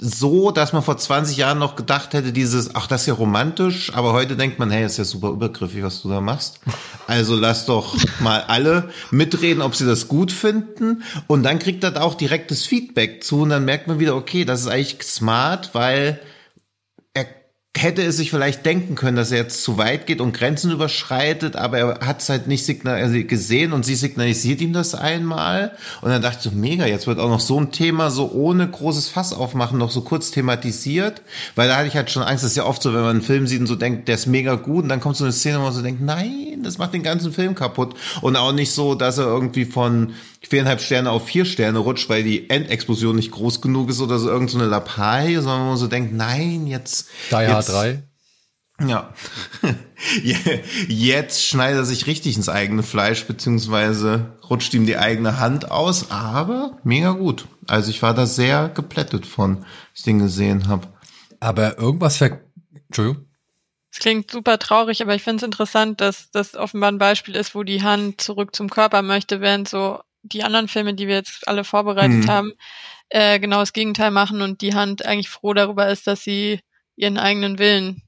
so, dass man vor 20 Jahren noch gedacht hätte, dieses, ach, das ist ja romantisch, aber heute denkt man, hey, das ist ja super übergriffig, was du da machst. Also lass doch mal alle mitreden, ob sie das gut finden. Und dann kriegt er da auch direktes Feedback zu und dann merkt man wieder, okay, das ist eigentlich smart, weil hätte es sich vielleicht denken können, dass er jetzt zu weit geht und Grenzen überschreitet, aber er hat es halt nicht also gesehen und sie signalisiert ihm das einmal. Und dann dachte ich so, mega, jetzt wird auch noch so ein Thema so ohne großes Fass aufmachen, noch so kurz thematisiert. Weil da hatte ich halt schon Angst, das ist ja oft so, wenn man einen Film sieht und so denkt, der ist mega gut und dann kommt so eine Szene, wo man so denkt, nein, das macht den ganzen Film kaputt. Und auch nicht so, dass er irgendwie von viereinhalb Sterne auf vier Sterne rutscht, weil die Endexplosion nicht groß genug ist oder so irgend so eine Lappalie, sondern man so denkt, nein, jetzt. Die Hard jetzt, 3. Ja. Jetzt schneidet er sich richtig ins eigene Fleisch, beziehungsweise rutscht ihm die eigene Hand aus, aber mega gut. Also ich war da sehr geplättet von, als ich den gesehen habe. Aber irgendwas ver... Entschuldigung. Es klingt super traurig, aber ich finde es interessant, dass das offenbar ein Beispiel ist, wo die Hand zurück zum Körper möchte, während so die anderen Filme, die wir jetzt alle vorbereitet Mhm. haben, äh, genau das Gegenteil machen und die Hand eigentlich froh darüber ist, dass sie ihren eigenen Willen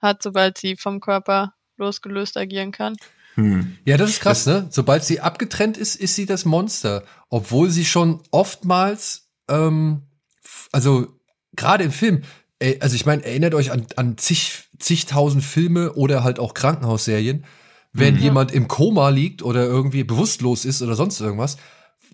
hat, sobald sie vom Körper losgelöst agieren kann. Hm. Ja, das ist krass, ne? Sobald sie abgetrennt ist, ist sie das Monster. Obwohl sie schon oftmals, ähm, also gerade im Film, ey, also ich meine, erinnert euch an, an zig, zigtausend Filme oder halt auch Krankenhausserien, wenn Mhm. jemand im Koma liegt oder irgendwie bewusstlos ist oder sonst irgendwas.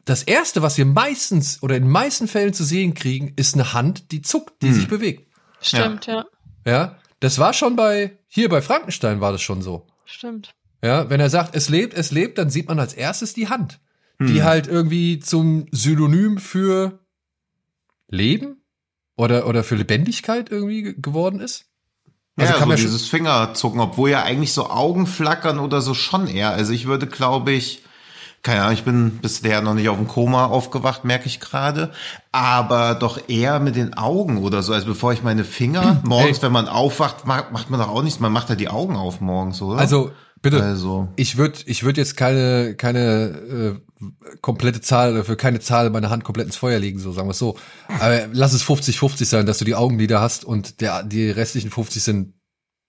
Das erste, was wir meistens oder in den meisten Fällen zu sehen kriegen, ist eine Hand, die zuckt, die Mhm. sich bewegt. Stimmt, ja. Ja, das war schon bei, hier bei Frankenstein war das schon so. Stimmt. Ja, wenn er sagt, es lebt, es lebt, dann sieht man als erstes die Hand, die Hm. halt irgendwie zum Synonym für Leben oder, oder für Lebendigkeit irgendwie ge- geworden ist. Also ja, kann so schon- dieses Fingerzucken, obwohl ja eigentlich so Augen flackern oder so schon eher. Also ich würde, glaube ich, keine Ahnung, ich bin bisher noch nicht auf dem Koma aufgewacht, merke ich gerade, aber doch eher mit den Augen oder so. Also bevor ich meine Finger morgens, Ey. wenn man aufwacht, macht, macht man doch auch nichts. Man macht ja die Augen auf morgens, oder? Also, bitte. also Ich würde ich würd jetzt keine, keine äh, komplette Zahl, oder für keine Zahl meine Hand komplett ins Feuer legen, so sagen wir es so. Aber lass es 50-50 sein, dass du die Augenlider hast und der, die restlichen 50 sind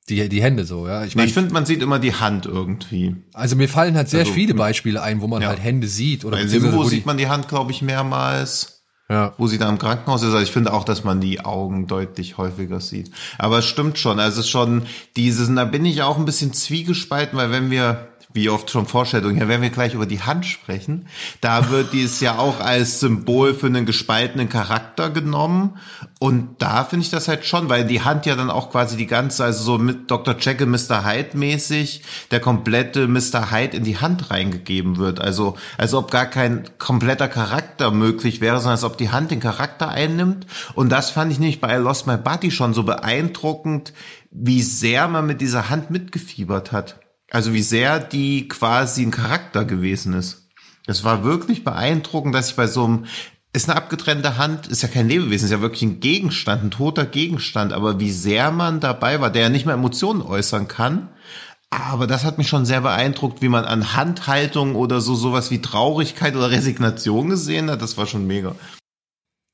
die, die Hände so, ja. Ich Nee, meine, ich finde, man sieht immer die Hand irgendwie. also mir fallen halt sehr Also, viele Beispiele ein, wo man ja. halt Hände sieht oder Bei Simbo sieht man die Hand, glaube ich, mehrmals. Ja. wo sie da im Krankenhaus ist. Also ich finde auch, dass man die Augen deutlich häufiger sieht. Aber es stimmt schon. Also es ist schon dieses, da bin ich auch ein bisschen zwiegespalten, weil wenn wir, wie oft schon Vorstellungen, ja, wenn wir gleich über die Hand sprechen, da wird dies ja auch als Symbol für einen gespaltenen Charakter genommen. Und da finde ich das halt schon, weil die Hand ja dann auch quasi die ganze, also so mit Dr. Jekyll, Mr. Hyde mäßig, der komplette Mr. Hyde in die Hand reingegeben wird. Also, als ob gar kein kompletter Charakter möglich wäre, sondern als ob die Hand den Charakter einnimmt. Und das fand ich nämlich bei I Lost My Buddy schon so beeindruckend, wie sehr man mit dieser Hand mitgefiebert hat. Also wie sehr die quasi ein Charakter gewesen ist. Das war wirklich beeindruckend, dass ich bei so einem ist eine abgetrennte Hand, ist ja kein Lebewesen, ist ja wirklich ein Gegenstand, ein toter Gegenstand, aber wie sehr man dabei war, der ja nicht mehr Emotionen äußern kann. Aber das hat mich schon sehr beeindruckt, wie man an Handhaltung oder so sowas wie Traurigkeit oder Resignation gesehen hat. Das war schon mega.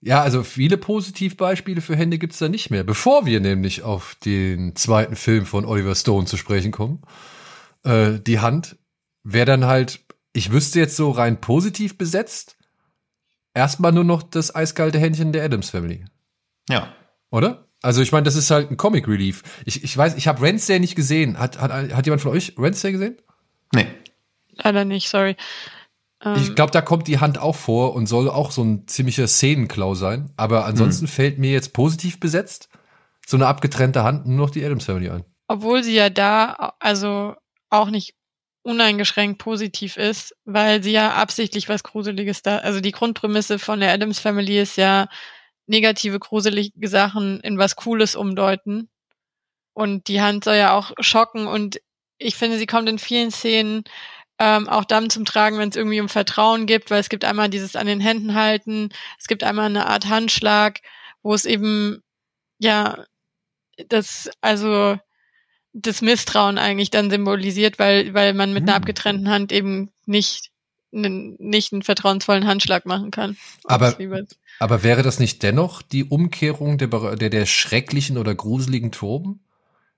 Ja, also viele Positivbeispiele für Hände gibt's da nicht mehr. Bevor wir nämlich auf den zweiten Film von Oliver Stone zu sprechen kommen, äh, die Hand wäre dann halt, ich wüsste jetzt so rein positiv besetzt, erstmal nur noch das eiskalte Händchen der Adams Family, Ja. oder? Also ich meine, das ist halt ein Comic Relief. Ich, ich weiß, ich habe Wednesday nicht gesehen. Hat, hat, hat jemand von euch Wednesday gesehen? Nee. Leider nicht, sorry. Ähm, Ich glaube, da kommt die Hand auch vor und soll auch so ein ziemlicher Szenenklau sein. Aber ansonsten fällt mir jetzt positiv besetzt so eine abgetrennte Hand nur noch die Adams Family ein. obwohl sie ja da also auch nicht uneingeschränkt positiv ist, weil sie ja absichtlich was Gruseliges da, also die Grundprämisse von der Adams Family ist ja negative, gruselige Sachen in was Cooles umdeuten. Und die Hand soll ja auch schocken und ich finde, sie kommt in vielen Szenen ähm, auch dann zum Tragen, wenn es irgendwie um Vertrauen gibt, weil es gibt einmal dieses an den Händen halten, es gibt einmal eine Art Handschlag, wo es eben ja das also das Misstrauen eigentlich dann symbolisiert, weil weil man mit einer Hm. abgetrennten Hand eben nicht einen, nicht einen vertrauensvollen Handschlag machen kann. Aber- Aber wäre das nicht dennoch die Umkehrung der, der, der schrecklichen oder gruseligen Toben?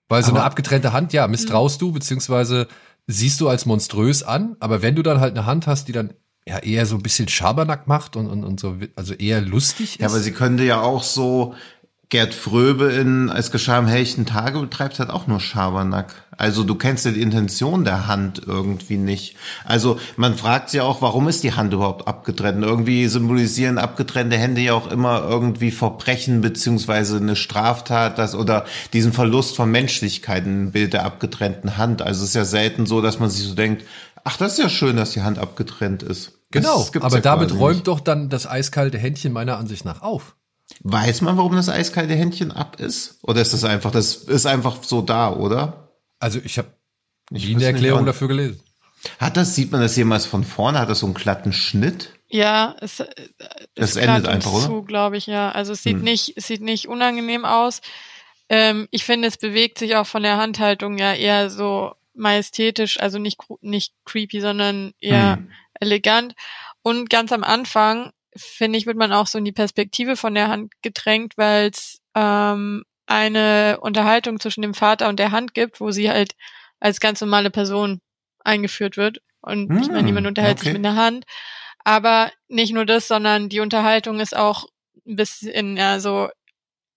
Weil so eine Aber- abgetrennte Hand, ja, misstraust du, beziehungsweise siehst du als monströs an, aber wenn du dann halt eine Hand hast, die dann ja eher so ein bisschen Schabernack macht und, und, und so, also eher lustig ist. Ja, aber sie könnte ja auch so Gerd Fröbe in Als geschah am helllichen Tage betreibt halt auch nur Schabernack. Also du kennst ja die Intention der Hand irgendwie nicht. Also man fragt sich auch, warum ist die Hand überhaupt abgetrennt? Irgendwie symbolisieren abgetrennte Hände ja auch immer irgendwie Verbrechen beziehungsweise eine Straftat, das oder diesen Verlust von Menschlichkeit im Bild der abgetrennten Hand. Also es ist ja selten so, dass man sich so denkt, ach, das ist ja schön, dass die Hand abgetrennt ist. genau, aber ja damit räumt nicht. doch dann das eiskalte Händchen meiner Ansicht nach auf. Weiß man, warum das eiskalte Händchen ab ist? Oder ist das einfach, das ist einfach so da, oder? Also ich habe nie eine Erklärung dafür gelesen. Hat das, sieht man das jemals von vorne? Hat das so einen glatten Schnitt? Ja, es, äh, Das es endet gehört einfach, uns oder? Zu, glaube ich, ja. Also es sieht Hm. nicht, es sieht nicht unangenehm aus. Ähm, ich finde, es bewegt sich auch von der Handhaltung ja eher so majestätisch, also nicht nicht creepy, sondern eher Hm. elegant. Und ganz am Anfang finde ich, wird man auch so in die Perspektive von der Hand gedrängt, weil es ähm, eine Unterhaltung zwischen dem Vater und der Hand gibt, wo sie halt als ganz normale Person eingeführt wird. Und ich meine, Hm, niemand unterhält sich okay. mit einer Hand. Aber nicht nur das, sondern die Unterhaltung ist auch ein bisschen, ja, so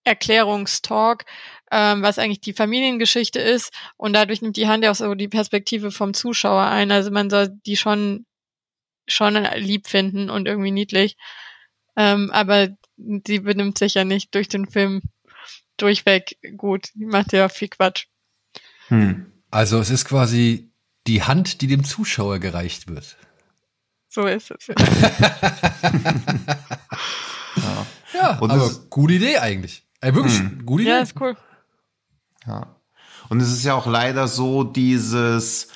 Erklärungstalk, ähm, was eigentlich die Familiengeschichte ist. Und dadurch nimmt die Hand ja auch so die Perspektive vom Zuschauer ein. Also man soll die schon, schon lieb finden und irgendwie niedlich. Ähm, aber sie benimmt sich ja nicht durch den Film durchweg gut. Die macht ja viel Quatsch. Hm. Also es ist quasi die Hand, die dem Zuschauer gereicht wird. So ist es. ja, ja und aber gute Idee eigentlich. Äh, wirklich, hm. gute Idee. Ja, ist cool. Ja. Und es ist ja auch leider so dieses,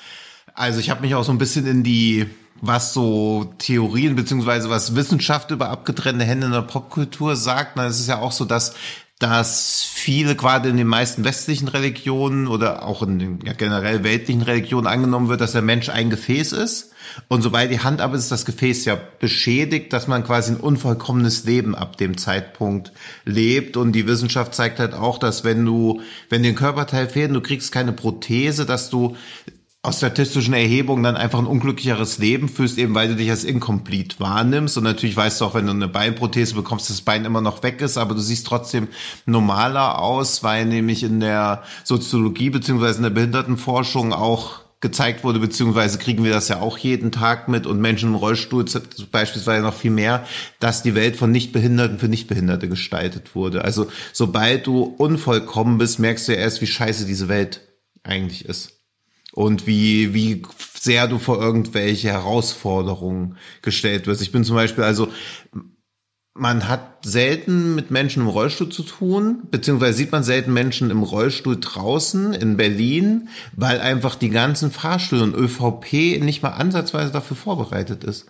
also ich habe mich auch so ein bisschen in die, was so Theorien beziehungsweise was Wissenschaft über abgetrennte Hände in der Popkultur sagt, na, es ist ja auch so, dass dass viele gerade in den meisten westlichen Religionen oder auch in den ja, generell weltlichen Religionen angenommen wird, dass der Mensch ein Gefäß ist. Und sobald die Hand ab ist, ist das Gefäß ja beschädigt, dass man quasi ein unvollkommenes Leben ab dem Zeitpunkt lebt. Und die Wissenschaft zeigt halt auch, dass wenn du, wenn dir ein Körperteil fehlt, du kriegst keine Prothese, dass du aus statistischen Erhebungen dann einfach ein unglücklicheres Leben führst, eben weil du dich als incomplete wahrnimmst. Und natürlich weißt du auch, wenn du eine Beinprothese bekommst, das Bein immer noch weg ist, aber du siehst trotzdem normaler aus, weil nämlich in der Soziologie beziehungsweise in der Behindertenforschung auch gezeigt wurde, beziehungsweise kriegen wir das ja auch jeden Tag mit und Menschen im Rollstuhl beispielsweise noch viel mehr, dass die Welt von Nichtbehinderten für Nichtbehinderte gestaltet wurde. Also sobald du unvollkommen bist, merkst du ja erst, wie scheiße diese Welt eigentlich ist und wie, wie sehr du vor irgendwelche Herausforderungen gestellt wirst. Ich bin zum Beispiel, also man hat selten mit Menschen im Rollstuhl zu tun, beziehungsweise sieht man selten Menschen im Rollstuhl draußen in Berlin, weil einfach die ganzen Fahrstühle und ÖVP nicht mal ansatzweise dafür vorbereitet ist.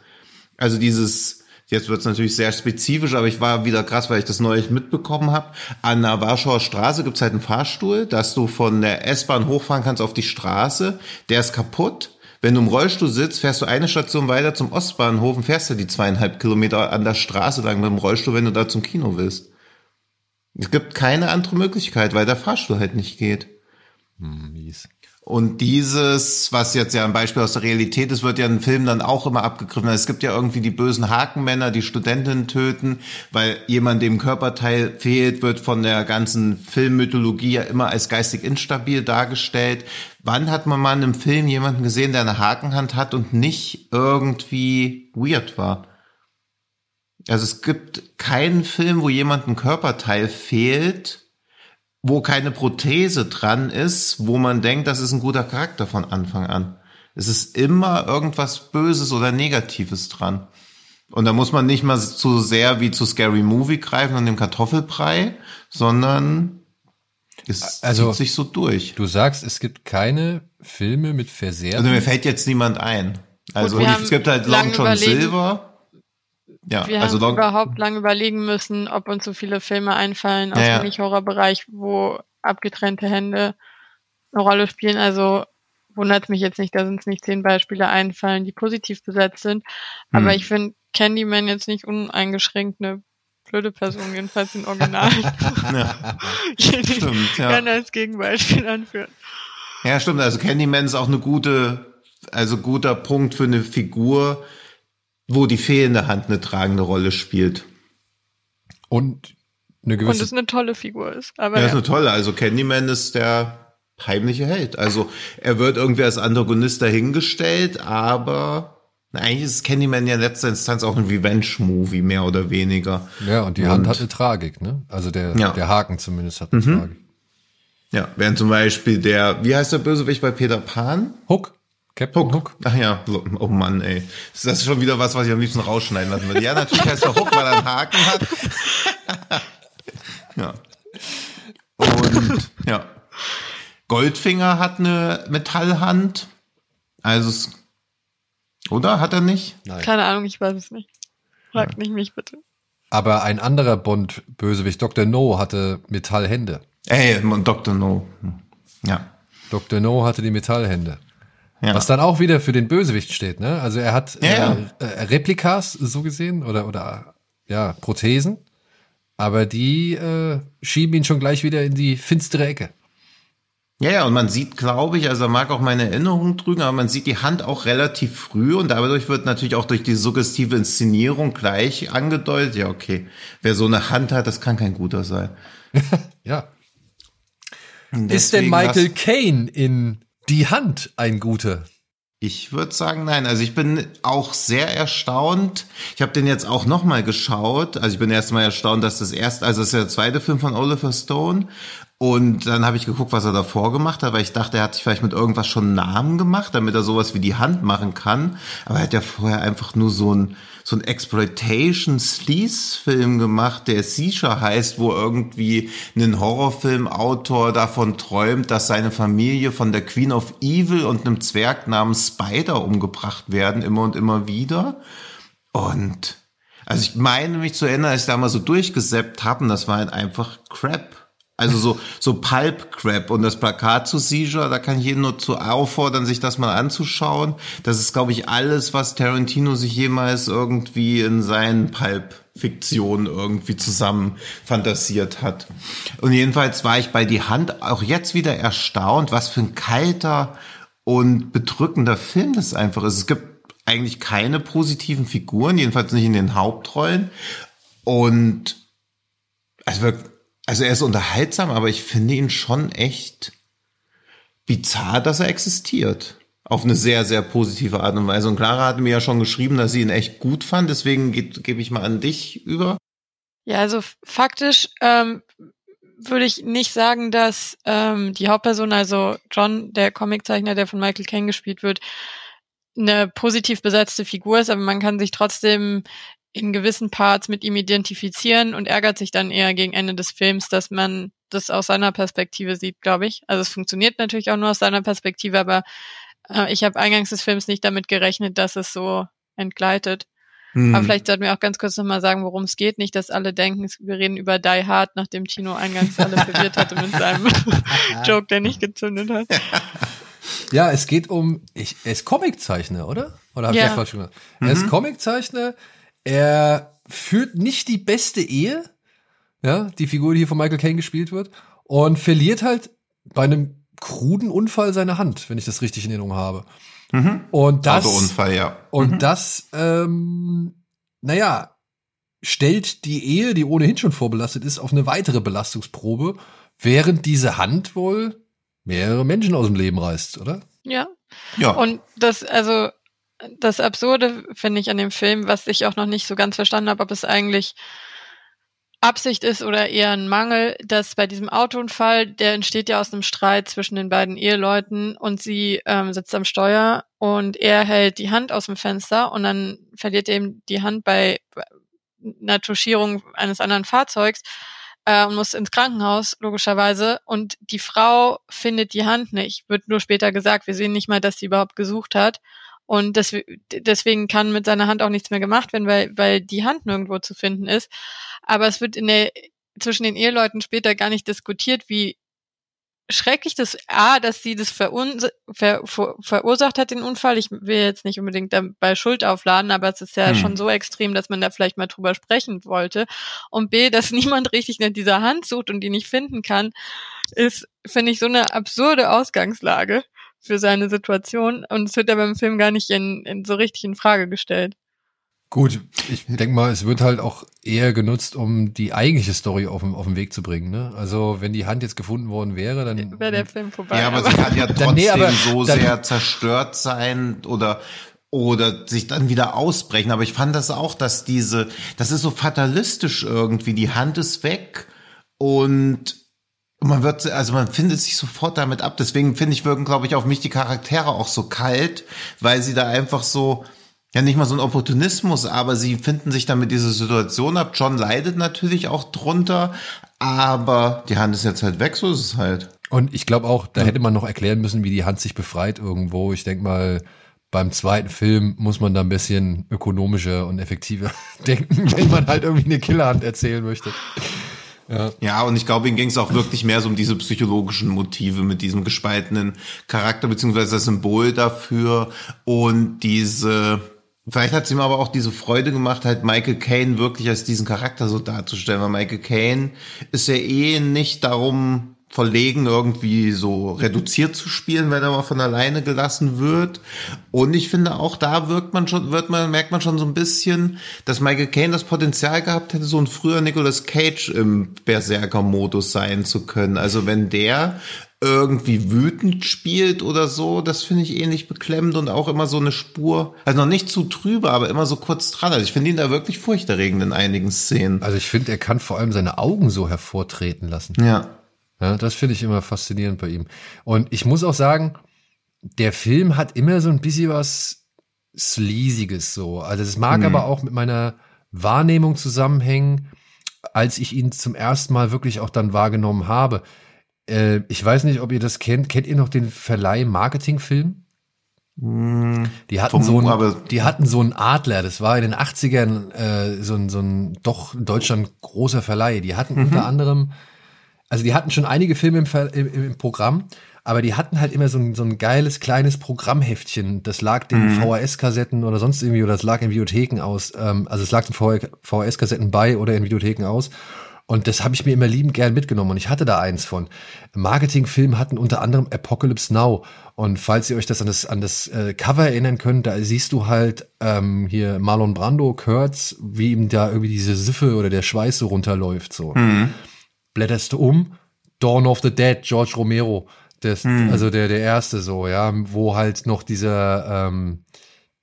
Also dieses Jetzt wird es natürlich sehr spezifisch, aber ich war wieder krass, weil ich das neulich mitbekommen habe. An der Warschauer Straße gibt's halt einen Fahrstuhl, dass du von der S-Bahn hochfahren kannst auf die Straße. Der ist kaputt. Wenn du im Rollstuhl sitzt, fährst du eine Station weiter zum Ostbahnhof und fährst ja die zweieinhalb Kilometer an der Straße lang mit dem Rollstuhl, wenn du da zum Kino willst. Es gibt keine andere Möglichkeit, weil der Fahrstuhl halt nicht geht. Hm, mies. Und dieses, was jetzt ja ein Beispiel aus der Realität ist, wird ja in Filmen dann auch immer abgegriffen. Es gibt ja irgendwie die bösen Hakenmänner, die Studentinnen töten, weil jemand dem Körperteil fehlt, wird von der ganzen Filmmythologie ja immer als geistig instabil dargestellt. Wann hat man mal in einem Film jemanden gesehen, der eine Hakenhand hat und nicht irgendwie weird war? Also es gibt keinen Film, wo jemand ein Körperteil fehlt, wo keine Prothese dran ist, wo man denkt, das ist ein guter Charakter von Anfang an. Es ist immer irgendwas Böses oder Negatives dran. Und da muss man nicht mal zu sehr wie zu Scary Movie greifen und dem Kartoffelbrei, sondern es also, zieht sich so durch. Du sagst, es gibt keine Filme mit Versehrten. Also mir fällt jetzt niemand ein. Also es gibt halt Long John Silver. Ja, wir also haben überhaupt lange überlegen müssen, ob uns so viele Filme einfallen aus ja, dem Nicht-Horror-Bereich, wo abgetrennte Hände eine Rolle spielen. Also wundert mich jetzt nicht, dass uns nicht zehn Beispiele einfallen, die positiv besetzt sind. Aber hm. ich finde Candyman jetzt nicht uneingeschränkt eine blöde Person, jedenfalls im Original. ja. stimmt, ja. Kann als Gegenbeispiel anführen. Ja, stimmt. Also Candyman ist auch eine gute, also guter Punkt für eine Figur, wo die fehlende Hand eine tragende Rolle spielt. Und eine gewisse. Und es eine tolle Figur ist. Aber ja, ja. ist eine tolle. Also Candyman ist der heimliche Held. Also er wird irgendwie als Antagonist dahingestellt, aber eigentlich ist Candyman ja in letzter Instanz auch ein Revenge-Movie, mehr oder weniger. Ja, und die und, Hand hat eine Tragik, ne? Also der, ja. der Haken zumindest hat eine mhm. Tragik. Ja, während zum Beispiel der, wie heißt der Bösewicht bei Peter Pan? Hook. Captain Hook. Hook. Ach ja, oh Mann, ey. Das ist schon wieder was, was ich am liebsten rausschneiden lassen würde. Ja, natürlich heißt er Hook, weil er einen Haken hat. ja. Und ja. Goldfinger hat eine Metallhand. Also es, oder? Hat er nicht? Nein. Keine Ahnung, ich weiß es nicht. Fragt ja. nicht mich bitte. Aber ein anderer Bond-Bösewicht, Dr. No, hatte Metallhände. Ey, Dr. No. Ja. Dr. No hatte die Metallhände. Ja. Was dann auch wieder für den Bösewicht steht, ne? Also er hat ja, äh, äh, Replikas so gesehen oder oder ja Prothesen, aber die äh, schieben ihn schon gleich wieder in die finstere Ecke. Ja, ja, und man sieht, glaube ich, also mag auch meine Erinnerung trügen, aber man sieht die Hand auch relativ früh und dadurch wird natürlich auch durch die suggestive Inszenierung gleich angedeutet, ja, okay, wer so eine Hand hat, das kann kein guter sein. ja. Ist denn Michael Caine in Die Hand ein guter? Ich würde sagen, nein. Also ich bin auch sehr erstaunt. Ich habe den jetzt auch noch mal geschaut. Also ich bin erstmal erstaunt, dass das erste, also das ist der zweite Film von Oliver Stone. Und dann habe ich geguckt, was er davor gemacht hat, weil ich dachte, er hat sich vielleicht mit irgendwas schon Namen gemacht, damit er sowas wie die Hand machen kann. Aber er hat ja vorher einfach nur so ein so ein Exploitation Sleaze Film gemacht, der Seizure heißt, wo irgendwie ein Horrorfilmautor davon träumt, dass seine Familie von der Queen of Evil und einem Zwerg namens Spider umgebracht werden, immer und immer wieder. Und also ich meine mich zu erinnern, als ich da mal so durchgeseppt habe, und das war halt einfach Crap. Also so, so Pulp Crap und das Plakat zu Seizure, da kann ich jeden nur zu auffordern, sich das mal anzuschauen. Das ist, glaube ich, alles, was Tarantino sich jemals irgendwie in seinen Pulp Fiktionen irgendwie zusammen fantasiert hat. Und jedenfalls war ich bei die Hand auch jetzt wieder erstaunt, was für ein kalter und bedrückender Film das einfach ist. Es gibt eigentlich keine positiven Figuren, jedenfalls nicht in den Hauptrollen. Und es wirkt also er ist unterhaltsam, aber ich finde ihn schon echt bizarr, dass er existiert. Auf eine sehr, sehr positive Art und Weise. Und Clara hat mir ja schon geschrieben, dass sie ihn echt gut fand. Deswegen gebe ich mal an dich über. Ja, also faktisch ähm, würde ich nicht sagen, dass ähm, die Hauptperson, also John, der Comiczeichner, der von Michael Caine gespielt wird, eine positiv besetzte Figur ist, aber man kann sich trotzdem in gewissen Parts mit ihm identifizieren und ärgert sich dann eher gegen Ende des Films, dass man das aus seiner Perspektive sieht, glaube ich. Also es funktioniert natürlich auch nur aus seiner Perspektive, aber äh, ich habe eingangs des Films nicht damit gerechnet, dass es so entgleitet. Hm. Aber vielleicht sollten wir auch ganz kurz nochmal sagen, worum es geht. Nicht, dass alle denken, wir reden über Die Hard, nachdem Tino eingangs alle verwirrt hatte mit seinem Joke, der nicht gezündet hat. Ja, es geht um, ich, er ist Comiczeichner, oder? Oder habe ja. ich ja falsch? Mhm. Er ist mhm. Comiczeichner, er führt nicht die beste Ehe, ja, die Figur, die hier von Michael Caine gespielt wird, und verliert halt bei einem kruden Unfall seine Hand, wenn ich das richtig in Erinnerung habe. Mhm. Und das, Autounfall, ja. Und mhm. das, ähm, naja, stellt die Ehe, die ohnehin schon vorbelastet ist, auf eine weitere Belastungsprobe, während diese Hand wohl mehrere Menschen aus dem Leben reißt, oder? Ja. Ja. Und das, also das Absurde finde ich an dem Film, was ich auch noch nicht so ganz verstanden habe, ob es eigentlich Absicht ist oder eher ein Mangel, dass bei diesem Autounfall, der entsteht ja aus einem Streit zwischen den beiden Eheleuten und sie ähm, sitzt am Steuer und er hält die Hand aus dem Fenster und dann verliert er eben die Hand bei einer Touchierung eines anderen Fahrzeugs äh, und muss ins Krankenhaus, logischerweise. Und die Frau findet die Hand nicht. Wird nur später gesagt, wir sehen nicht mal, dass sie überhaupt gesucht hat. Und das, deswegen kann mit seiner Hand auch nichts mehr gemacht werden, weil, weil die Hand nirgendwo zu finden ist. Aber es wird in der, zwischen den Eheleuten später gar nicht diskutiert, wie schrecklich das A, dass sie das verun, ver, ver, verursacht hat, den Unfall. Ich will jetzt nicht unbedingt dabei Schuld aufladen, aber es ist ja hm. schon so extrem, dass man da vielleicht mal drüber sprechen wollte. Und B, dass niemand richtig nach dieser Hand sucht und die nicht finden kann, ist, finde ich, so eine absurde Ausgangslage für seine Situation und es wird aber im Film gar nicht in, in so richtig in Frage gestellt. Gut, ich denke mal, es wird halt auch eher genutzt, um die eigentliche Story auf den, auf den Weg zu bringen. Ne? Also wenn die Hand jetzt gefunden worden wäre, dann wäre der Film vorbei. Ja, aber, aber sie kann ja trotzdem nee, aber, so sehr zerstört sein oder oder sich dann wieder ausbrechen. Aber ich fand das auch, dass diese, das ist so fatalistisch irgendwie. Die Hand ist weg und und man wird, also man findet sich sofort damit ab. Deswegen finde ich, wirken, glaube ich, auf mich die Charaktere auch so kalt, weil sie da einfach so, ja nicht mal so ein Opportunismus, aber sie finden sich damit diese Situation ab. John leidet natürlich auch drunter, aber die Hand ist jetzt halt weg, so ist es halt. Und ich glaube auch, da hätte man noch erklären müssen, wie die Hand sich befreit irgendwo. Ich denke mal, beim zweiten Film muss man da ein bisschen ökonomischer und effektiver denken, wenn man halt irgendwie eine Killerhand erzählen möchte. Ja. ja, und ich glaube, ihm ging es auch wirklich mehr so um diese psychologischen Motive mit diesem gespaltenen Charakter, beziehungsweise das Symbol dafür und diese, vielleicht hat es ihm aber auch diese Freude gemacht, halt Michael Caine wirklich als diesen Charakter so darzustellen, weil Michael Caine ist ja eh nicht darum verlegen, irgendwie so reduziert zu spielen, wenn er mal von alleine gelassen wird. Und ich finde auch da wirkt man schon, wird man, merkt man schon so ein bisschen, dass Michael Caine das Potenzial gehabt hätte, so ein früher Nicolas Cage im Berserker-Modus sein zu können. Also wenn der irgendwie wütend spielt oder so, das finde ich ähnlich beklemmend und auch immer so eine Spur, also noch nicht zu trübe, aber immer so kurz dran. Also ich finde ihn da wirklich furchterregend in einigen Szenen. Also ich finde, er kann vor allem seine Augen so hervortreten lassen. Ja. Ja, das finde ich immer faszinierend bei ihm. Und ich muss auch sagen, der Film hat immer so ein bisschen was Sleasiges so. Also es mag Hm. aber auch mit meiner Wahrnehmung zusammenhängen, als ich ihn zum ersten Mal wirklich auch dann wahrgenommen habe. Äh, ich weiß nicht, ob ihr das kennt. Kennt ihr noch den Verleih Marketingfilm? Die hatten, Vom- so einen, die hatten so einen Adler, das war in den 80ern äh, so, ein, so ein doch in Deutschland großer Verleih. Die hatten unter anderem, also die hatten schon einige Filme im, im, im Programm, aber die hatten halt immer so ein, so ein geiles kleines Programmheftchen. Das lag den VHS-Kassetten oder sonst irgendwie, oder das lag in Videotheken aus. Ähm, also es lag den VHS-Kassetten bei oder in Videotheken aus. Und das habe ich mir immer liebend gern mitgenommen und ich hatte da eins von. Marketingfilm hatten unter anderem Apocalypse Now. Und falls ihr euch das an das, an das äh, Cover erinnern könnt, da siehst du halt ähm, hier Marlon Brando, Kurtz, wie ihm da irgendwie diese Siffe oder der Schweiß so runterläuft. So. Blätterst du um, Dawn of the Dead, George Romero. Das, Also der, der erste so, ja, wo halt noch dieser, ähm,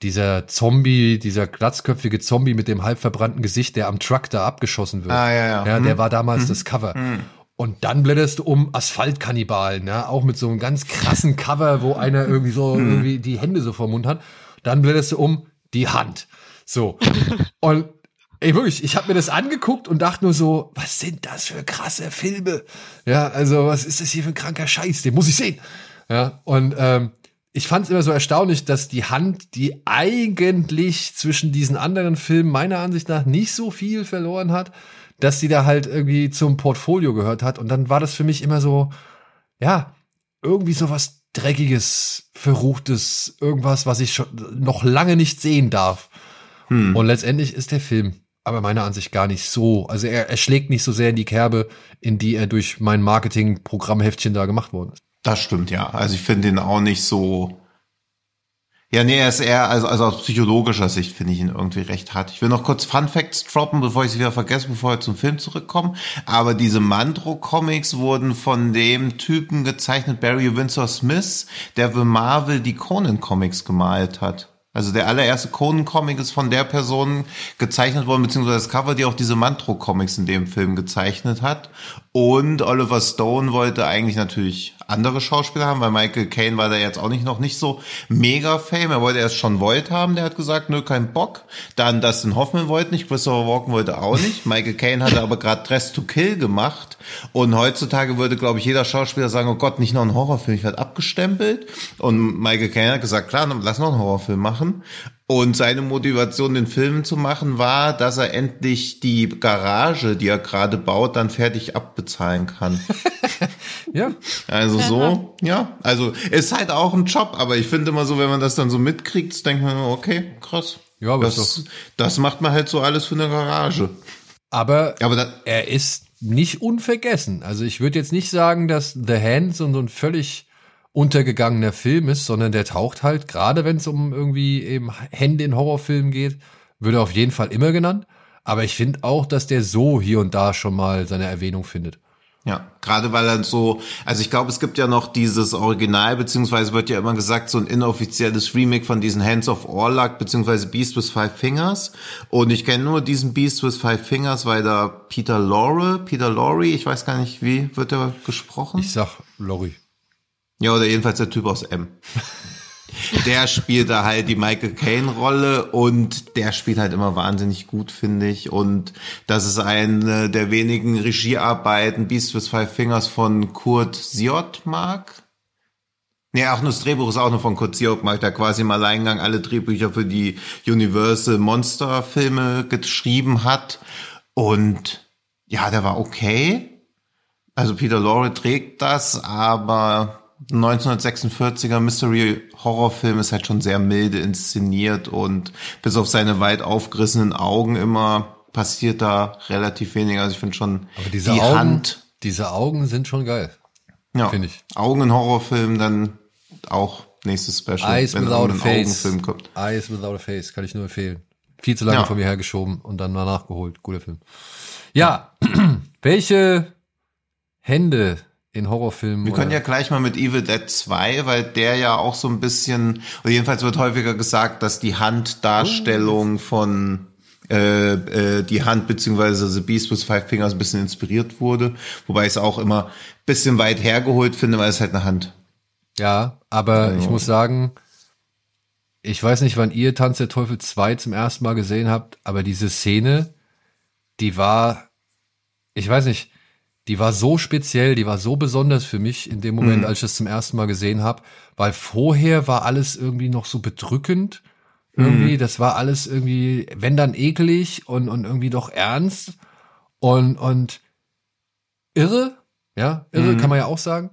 dieser Zombie, dieser glatzköpfige Zombie mit dem halb verbrannten Gesicht, der am Truck da abgeschossen wird. Ah, ja, ja. Ja, der war damals das Cover. Und dann blätterst du um Asphaltkannibalen, ja, auch mit so einem ganz krassen Cover, wo einer irgendwie so irgendwie die Hände so vom Mund hat. Dann blätterst du um die Hand. So. Und ey, wirklich, ich habe mir das angeguckt und dachte nur so, was sind das für krasse Filme? Ja, also was ist das hier für ein kranker Scheiß? Den muss ich sehen. Ja, und ähm, ich fand es immer so erstaunlich, dass die Hand, die eigentlich zwischen diesen anderen Filmen meiner Ansicht nach nicht so viel verloren hat, dass die da halt irgendwie zum Portfolio gehört hat. Und dann war das für mich immer so, ja, irgendwie so was Dreckiges, Verruchtes, irgendwas, was ich schon noch lange nicht sehen darf. Und letztendlich ist der Film aber meiner Ansicht gar nicht so. Also er, er schlägt nicht so sehr in die Kerbe, in die er durch mein Marketing-Programmheftchen da gemacht worden ist. Das stimmt, ja. Also ich finde ihn auch nicht so. Ja, nee, er ist eher, also, also aus psychologischer Sicht finde ich ihn irgendwie recht hart. Ich will noch kurz Fun Facts droppen, bevor ich sie wieder vergesse, bevor wir zum Film zurückkommen. Aber diese Mandro-Comics wurden von dem Typen gezeichnet, Barry Windsor Smith, der für Marvel die Conan-Comics gemalt hat. Also der allererste Conan-Comic ist von der Person gezeichnet worden, beziehungsweise das Cover, die auch diese Mantro-Comics in dem Film gezeichnet hat. Und Oliver Stone wollte eigentlich natürlich andere Schauspieler haben, weil Michael Caine war da jetzt auch nicht noch nicht so mega fame. Er wollte erst schon Voight haben, der hat gesagt, nö, kein Bock. Dann Dustin Hoffman wollte nicht, Christopher Walken wollte auch nicht. Michael Caine hatte aber gerade Dress to Kill gemacht. Und heutzutage würde, glaube ich, jeder Schauspieler sagen, oh Gott, nicht noch ein Horrorfilm, ich werde abgestempelt. Und Michael Caine hat gesagt, klar, lass noch einen Horrorfilm machen. Und seine Motivation, den Film zu machen, war, dass er endlich die Garage, die er gerade baut, dann fertig abbezahlen kann. Ja, Also so, ja. Also ist halt auch ein Job, aber ich finde immer so, wenn man das dann so mitkriegt, denkt man, okay, krass. Ja, aber das, ist das macht man halt so alles für eine Garage. aber Aber da, er ist nicht unvergessen. Also ich würde jetzt nicht sagen, dass The Hand so so ein völlig untergegangener Film ist, sondern der taucht halt, gerade wenn es um irgendwie eben Hände in Horrorfilmen geht, wird er auf jeden Fall immer genannt. Aber ich finde auch, dass der so hier und da schon mal seine Erwähnung findet. Ja, gerade weil er so, also ich glaube, es gibt ja noch dieses Original, beziehungsweise wird ja immer gesagt, so ein inoffizielles Remake von diesen Hands of Orlak, beziehungsweise Beast with Five Fingers. Und ich kenne nur diesen Beast with Five Fingers, weil da Peter Lorre, Peter Lorre, ich weiß gar nicht, wie wird er gesprochen? Ich sag Lori. Ja, oder jedenfalls der Typ aus M. Der spielt da halt die Michael Caine-Rolle und der spielt halt immer wahnsinnig gut, finde ich. Und das ist eine der wenigen Regiearbeiten, Beast with Five Fingers von Kurt Siotmark. Nee, auch nur das Drehbuch ist auch nur von Kurt Siotmark, der quasi im Alleingang alle Drehbücher für die Universal Monster Filme geschrieben hat. Und ja, der war okay. Also Peter Lorre trägt das, aber 1946er Mystery Horrorfilm ist halt schon sehr milde inszeniert und bis auf seine weit aufgerissenen Augen immer passiert da relativ wenig. Also ich finde schon Aber diese die Augen, Hand. diese Augen sind schon geil. Ja. Finde ich. Augen in Horrorfilmen dann auch nächstes Special, Eyes wenn Without a Face. Augenfilm kommt. Eyes Without a Face, kann ich nur empfehlen. Viel zu lange Ja. von mir hergeschoben und dann mal nachgeholt. Guter Film. Ja, welche Hände in Horrorfilmen? Wir können ja gleich mal mit Evil Dead 2, weil der ja auch so ein bisschen, oder jedenfalls wird häufiger gesagt, dass die Handdarstellung von äh, äh, die Hand beziehungsweise The Beast with Five Fingers ein bisschen inspiriert wurde, wobei ich es auch immer ein bisschen weit hergeholt finde, weil es halt eine Hand. Ja, aber Ja. ich muss sagen, ich weiß nicht, wann ihr Tanz der Teufel 2 zum ersten Mal gesehen habt, aber diese Szene, die war, ich weiß nicht, die war so speziell, die war so besonders für mich in dem Moment, als ich das zum ersten Mal gesehen habe, weil vorher war alles irgendwie noch so bedrückend. Irgendwie, das war alles irgendwie, wenn dann eklig und, und irgendwie doch ernst und, und irre, ja, irre kann man ja auch sagen.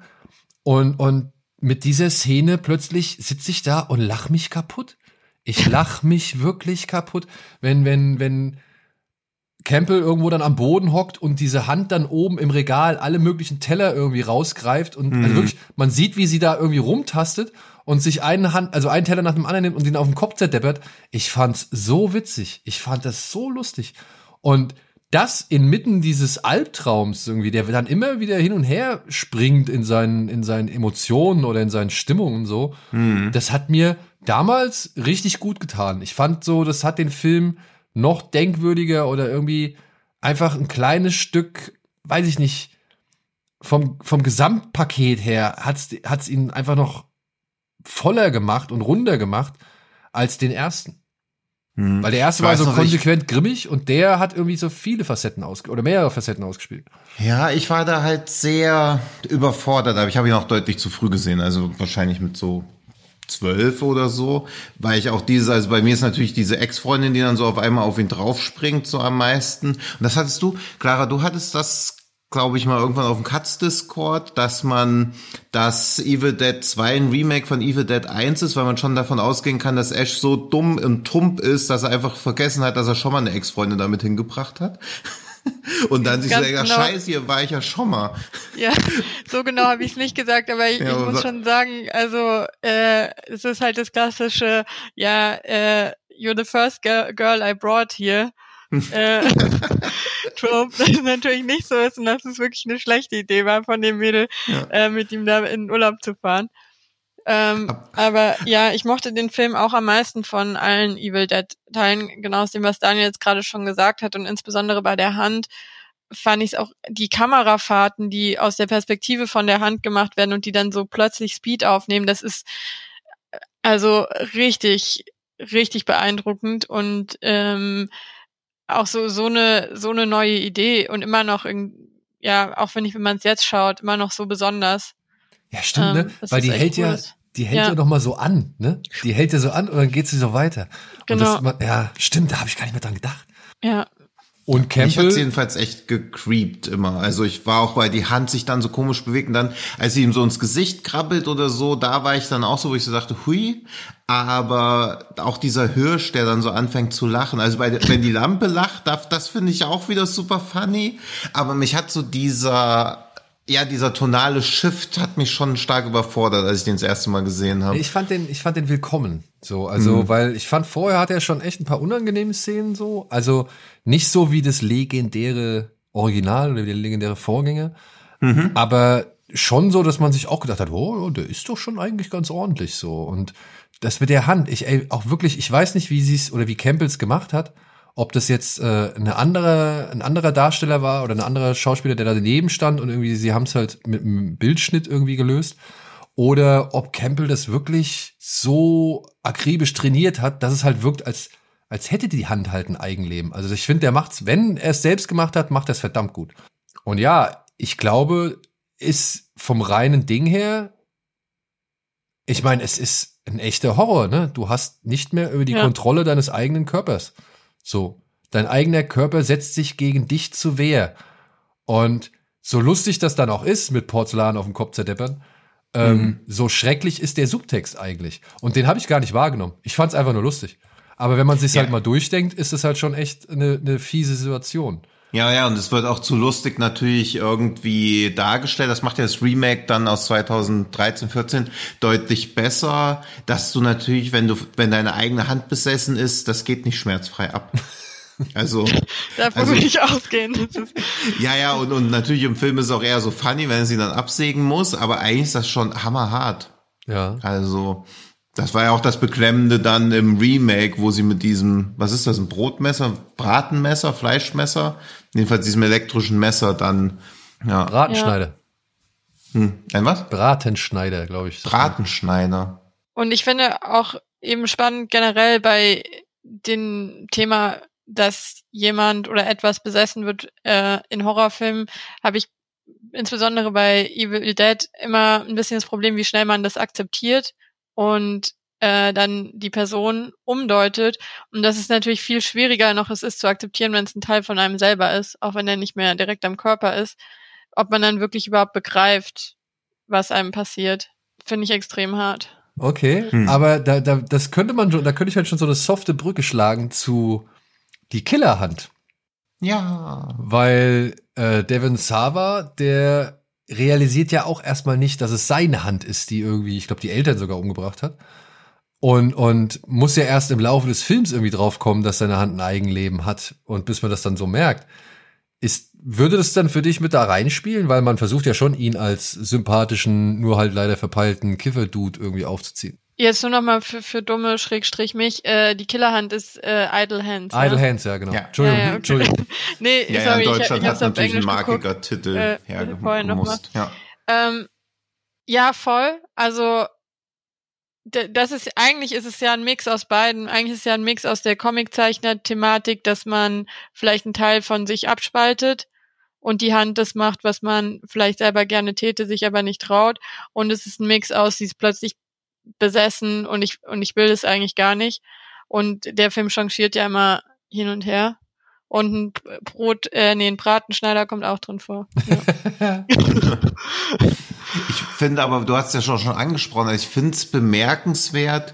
Und, und mit dieser Szene plötzlich sitze ich da und lach mich kaputt. Ich lach mich wirklich kaputt, wenn, wenn, wenn Campbell irgendwo dann am Boden hockt und diese Hand dann oben im Regal alle möglichen Teller irgendwie rausgreift und also wirklich, man sieht, wie sie da irgendwie rumtastet und sich eine Hand, also einen Teller nach dem anderen nimmt und den auf den Kopf zerdeppert. Ich fand's so witzig. Ich fand das so lustig. Und das inmitten dieses Albtraums irgendwie, der dann immer wieder hin und her springt in seinen, in seinen Emotionen oder in seinen Stimmungen so, das hat mir damals richtig gut getan. Ich fand so, das hat den Film noch denkwürdiger oder irgendwie einfach ein kleines Stück, weiß ich nicht, vom, vom Gesamtpaket her hat's, hat's ihn einfach noch voller gemacht und runder gemacht als den ersten. Hm. Weil der erste war so noch, ich- konsequent grimmig und der hat irgendwie so viele Facetten ausge oder mehrere Facetten ausgespielt. Ja, ich war da halt sehr überfordert, aber ich habe ihn auch deutlich zu früh gesehen, also wahrscheinlich mit so zwölf oder so, weil ich auch diese, also bei mir ist natürlich diese Ex-Freundin, die dann so auf einmal auf ihn draufspringt, so am meisten. Und das hattest du, Clara, du hattest das, glaube ich, mal irgendwann auf dem Katz-Discord, dass man das Evil Dead 2 ein Remake von Evil Dead 1 ist, weil man schon davon ausgehen kann, dass Ash so dumm und tump ist, dass er einfach vergessen hat, dass er schon mal eine Ex-Freundin damit hingebracht hat. Und dann sich so denkt, ach, genau. scheiße, hier war ich ja schon mal. Ja, so genau habe ich es nicht gesagt, aber ich, Ja, ich aber muss sa- schon sagen, also äh, es ist halt das klassische, ja, äh, you're the first girl, I brought here. äh, Trope, das natürlich nicht so ist und dass es wirklich eine schlechte Idee war von dem Mädel, Ja. äh, mit ihm da in den Urlaub zu fahren. Ähm, aber ja, ich mochte den Film auch am meisten von allen Evil Dead Teilen, genau aus dem, was Daniel jetzt gerade schon gesagt hat. Und insbesondere bei der Hand fand ich es auch die Kamerafahrten, die aus der Perspektive von der Hand gemacht werden und die dann so plötzlich Speed aufnehmen, das ist äh, also richtig, richtig beeindruckend und ähm, auch so so eine so eine neue Idee und immer noch irgend- ja auch wenn ich wenn man es jetzt schaut immer noch so besonders Ja, stimmt, Ähm, ne? das Weil ist die hält ja, cool. die hält ja, Ja. noch mal so an, ne? Die hält ja so an und dann geht sie so weiter. Und das, Genau. man- ja, stimmt, da habe ich gar nicht mehr dran gedacht. ja Und Ich hat's Campbell, jedenfalls echt gecreept immer. Also ich war auch, weil die Hand sich dann so komisch bewegt und dann, als sie ihm so ins Gesicht krabbelt oder so, da war ich dann auch so, wo ich so dachte, hui. Aber auch dieser Hirsch, der dann so anfängt zu lachen. Also bei, wenn die Lampe lacht, das, das finde ich auch wieder super funny. Aber mich hat so dieser, ja, dieser tonale Shift hat mich schon stark überfordert, als ich den das erste Mal gesehen habe. ich fand den, ich fand den willkommen. So, also, Mhm. weil ich fand vorher hat er schon echt ein paar unangenehme Szenen so. Also nicht so wie das legendäre Original oder wie der legendäre Vorgänger. Mhm. Aber schon so, dass man sich auch gedacht hat, oh, der ist doch schon eigentlich ganz ordentlich so. Und das mit der Hand, ich ey, auch wirklich, ich weiß nicht, wie sie es oder wie Campbells gemacht hat, ob das jetzt äh, eine andere, ein anderer Darsteller war oder ein anderer Schauspieler, der da daneben stand und irgendwie, sie haben es halt mit einem Bildschnitt irgendwie gelöst. Oder ob Campbell das wirklich so akribisch trainiert hat, dass es halt wirkt, als, als hätte die Hand halt ein Eigenleben. Also ich finde, der macht's, wenn er es selbst gemacht hat, macht er es verdammt gut. Und ja, ich glaube, ist vom reinen Ding her, ich meine, es ist ein echter Horror, ne? Du hast nicht mehr über die Ja. Kontrolle deines eigenen Körpers. So. Dein eigener Körper setzt sich gegen dich zu Wehr. Und so lustig das dann auch ist, mit Porzellan auf dem Kopf zerdeppern, ähm, so schrecklich ist der Subtext eigentlich. Und den habe ich gar nicht wahrgenommen. Ich fand es einfach nur lustig. Aber wenn man sich Ja. halt mal durchdenkt, ist es halt schon echt eine, eine fiese Situation. Ja, ja, und es wird auch zu lustig natürlich irgendwie dargestellt. Das macht ja das Remake dann aus 2013, 14 deutlich besser, dass du natürlich, wenn du, wenn deine eigene Hand besessen ist, das geht nicht schmerzfrei ab. Also. Davon also, würde ich ausgehen. ja, ja, und, und natürlich im Film ist es auch eher so funny, wenn er sie dann absägen muss, aber eigentlich ist das schon hammerhart. Ja. Also, das war ja auch das Beklemmende dann im Remake, wo sie mit diesem, was ist das, ein Brotmesser, Bratenmesser, Fleischmesser, jedenfalls diesem elektrischen Messer dann, ja. Bratenschneider. Hm, ein was? Bratenschneider, glaube ich. Bratenschneider. Und ich finde auch eben spannend generell bei dem Thema, dass jemand oder etwas besessen wird äh, in Horrorfilmen, habe ich insbesondere bei Evil Dead immer ein bisschen das Problem, wie schnell man das akzeptiert und äh, dann die Person umdeutet. Und das ist natürlich viel schwieriger noch es ist zu akzeptieren, wenn es ein Teil von einem selber ist, auch wenn er nicht mehr direkt am Körper ist, ob man dann wirklich überhaupt begreift, was einem passiert. Finde ich extrem hart. Okay, hm. aber da, da, das könnte man schon, da könnte ich halt schon so eine softe Brücke schlagen zu die Killerhand. Ja. Weil äh, Devin Sava, der realisiert ja auch erstmal nicht, dass es seine Hand ist, die irgendwie, ich glaube, die Eltern sogar umgebracht hat. Und, und muss ja erst im Laufe des Films irgendwie draufkommen, dass seine Hand ein Eigenleben hat. Und bis man das dann so merkt, ist, würde das dann für dich mit da reinspielen? Weil man versucht ja schon, ihn als sympathischen, nur halt leider verpeilten Kiffer-Dude irgendwie aufzuziehen. Jetzt nur noch mal für, für dumme Schrägstrich mich. Äh, die Killerhand ist äh, Idle Hands. Idle ja? Hands, ja genau. Ja. Entschuldigung, Ja, ja, okay. Entschuldigung. nee, Ja, sorry, ja, in Deutschland ich, ich hat natürlich ein Englisch markiger geguckt. Titel Äh, hergemusst. Ja. Ähm, ja, voll. Also das ist eigentlich ist es ja ein Mix aus beiden. Eigentlich ist es ja ein Mix aus der Comiczeichner-Thematik, dass man vielleicht einen Teil von sich abspaltet und die Hand das macht, was man vielleicht selber gerne täte, sich aber nicht traut. Und es ist ein Mix aus, sie ist plötzlich besessen und ich und ich will es eigentlich gar nicht. Und der Film changiert ja immer hin und her. Und ein Brot, äh, nee, ein Bratenschneider kommt auch drin vor. Ja. Ich finde aber, du hast ja schon, schon angesprochen, also ich finde es bemerkenswert,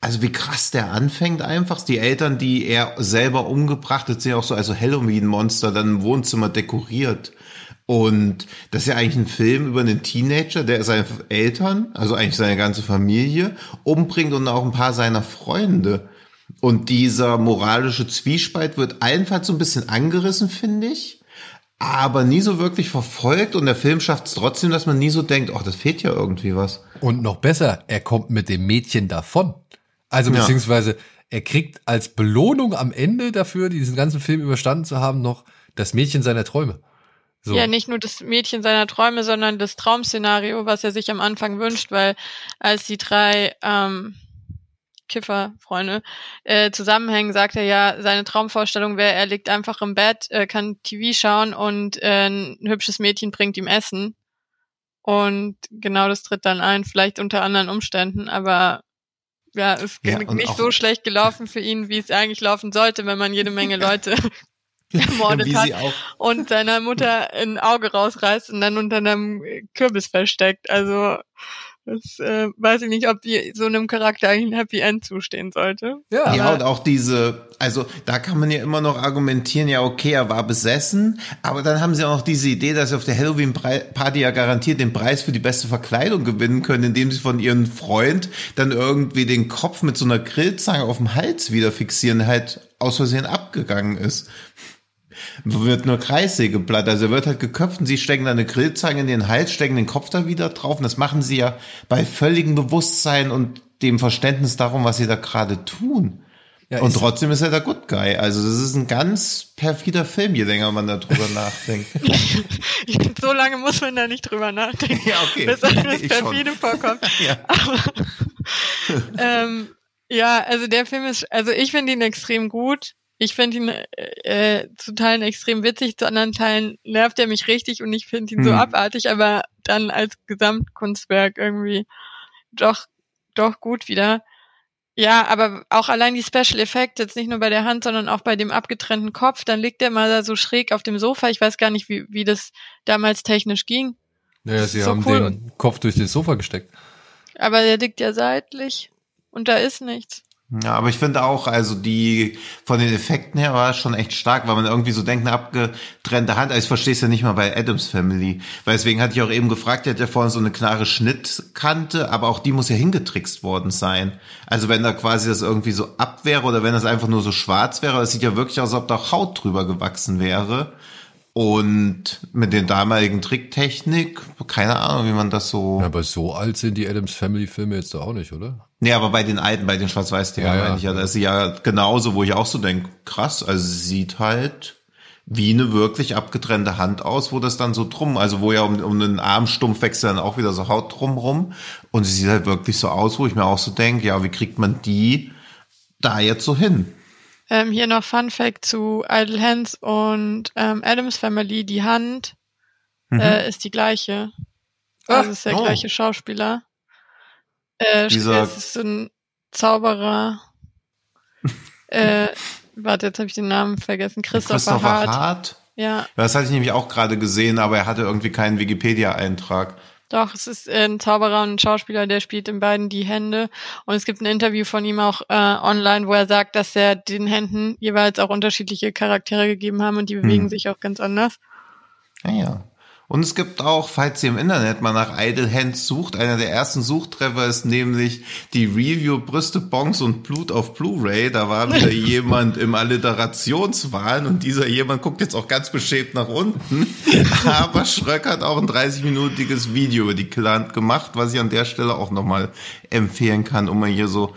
also wie krass der anfängt einfach. Die Eltern, die er selber umgebracht hat, sind ja auch so also Halloween-Monster dann im Wohnzimmer dekoriert. Und das ist ja eigentlich ein Film über einen Teenager, der seine Eltern, also eigentlich seine ganze Familie, umbringt und auch ein paar seiner Freunde. Und dieser moralische Zwiespalt wird allenfalls so ein bisschen angerissen, finde ich, aber nie so wirklich verfolgt. Und der Film schafft es trotzdem, dass man nie so denkt, ach, das fehlt ja irgendwie was. Und noch besser, er kommt mit dem Mädchen davon. Also Ja. beziehungsweise er kriegt als Belohnung am Ende dafür, diesen ganzen Film überstanden zu haben, noch das Mädchen seiner Träume. So. Ja, nicht nur das Mädchen seiner Träume, sondern das Traumszenario, was er sich am Anfang wünscht, weil als die drei ähm, Kifferfreunde äh, zusammenhängen, sagt er ja, seine Traumvorstellung wäre, er liegt einfach im Bett, äh, kann TV schauen und äh, ein hübsches Mädchen bringt ihm Essen. Und genau das tritt dann ein, vielleicht unter anderen Umständen, aber ja, ist Ja, nicht so schlecht gelaufen für ihn, wie es eigentlich laufen sollte, wenn man jede Menge Leute ermordet hat und seiner Mutter ein Auge rausreißt und dann unter einem Kürbis versteckt. Also das äh, weiß ich nicht, ob die, so einem Charakter eigentlich ein Happy End zustehen sollte. Ja. Ja, und auch diese, also da kann man ja immer noch argumentieren, ja, okay, er war besessen, aber dann haben sie auch noch diese Idee, dass sie auf der Halloween-Party ja garantiert den Preis für die beste Verkleidung gewinnen können, indem sie von ihrem Freund dann irgendwie den Kopf mit so einer Grillzange auf dem Hals wieder fixieren, halt aus Versehen abgegangen ist. Wird nur Kreissägeblatt, also er wird halt geköpft und sie stecken dann eine Grillzange in den Hals, stecken den Kopf da wieder drauf und das machen sie ja bei völligem Bewusstsein und dem Verständnis darum, was sie da gerade tun. Ja, Und trotzdem ist er der Good Guy. Also das ist ein ganz perfider Film, je länger man darüber nachdenkt. so lange muss man da nicht drüber nachdenken, Ja, okay. bis einem das schon. perfide vorkommt. Ja. Aber, ähm, ja, also der Film ist, also ich finde ihn extrem gut. Ich finde ihn äh, zu Teilen extrem witzig, zu anderen Teilen nervt er mich richtig und ich finde ihn so Hm. abartig, aber dann als Gesamtkunstwerk irgendwie doch, doch gut wieder. Ja, aber auch allein die Special Effects, jetzt nicht nur bei der Hand, sondern auch bei dem abgetrennten Kopf, dann liegt er mal da so schräg auf dem Sofa. Ich weiß gar nicht, wie, wie das damals technisch ging. Naja, sie so haben cool. den Kopf durch das Sofa gesteckt. Aber der liegt ja seitlich und da ist nichts. Ja, aber ich finde auch, also die von den Effekten her war schon echt stark, weil man irgendwie so denkt, eine abgetrennte Hand. Also ich verstehe es ja nicht mal bei Adams Family, weil deswegen hatte ich auch eben gefragt, der hat ja vorhin so eine klare Schnittkante, aber auch die muss ja hingetrickst worden sein. Also wenn da quasi das irgendwie so ab wäre oder wenn das einfach nur so schwarz wäre, das sieht ja wirklich aus, als ob da Haut drüber gewachsen wäre. Und mit den damaligen Tricktechnik, keine Ahnung, wie man das so. Ja, aber so alt sind die Adams Family Filme jetzt doch auch nicht, oder? Nee, aber bei den alten, bei den Schwarz-Weiß-Dingern Ja, ja. meine ich ja, da ist sie ja genauso, wo ich auch so denke, krass, also sie sieht halt wie eine wirklich abgetrennte Hand aus, wo das dann so drum, also wo ja um, um den Armstumpf wächst dann auch wieder so Haut drum rum und sie sieht halt wirklich so aus, wo ich mir auch so denke, ja, wie kriegt man die da jetzt so hin? Ähm, hier noch Fun Fact zu Idle Hands und ähm, Adams Family. Die Hand äh, ist die gleiche. Also ist der oh. gleiche Schauspieler. Äh, Dieser- es ist so ein Zauberer. äh, warte, jetzt habe ich den Namen vergessen. Christopher, Hart. Hart. Ja, Das hatte ich nämlich auch gerade gesehen, aber er hatte irgendwie keinen Wikipedia-Eintrag. Doch, es ist äh, ein Zauberer und ein Schauspieler, der spielt in beiden die Hände. Und es gibt ein Interview von ihm auch äh, online, wo er sagt, dass er den Händen jeweils auch unterschiedliche Charaktere gegeben haben und die bewegen Hm. sich auch ganz anders. Naja. Und es gibt auch, falls ihr im Internet mal nach Idle Hands sucht, einer der ersten Suchtreffer ist nämlich die Review Brüste, Bongs und Blut auf Blu-ray. Da war wieder jemand im Alliterationswahn und dieser jemand guckt jetzt auch ganz beschämt nach unten. Aber Schröck hat auch ein 30-minütiges Video über die Klant gemacht, was ich an der Stelle auch nochmal empfehlen kann, um mal hier so,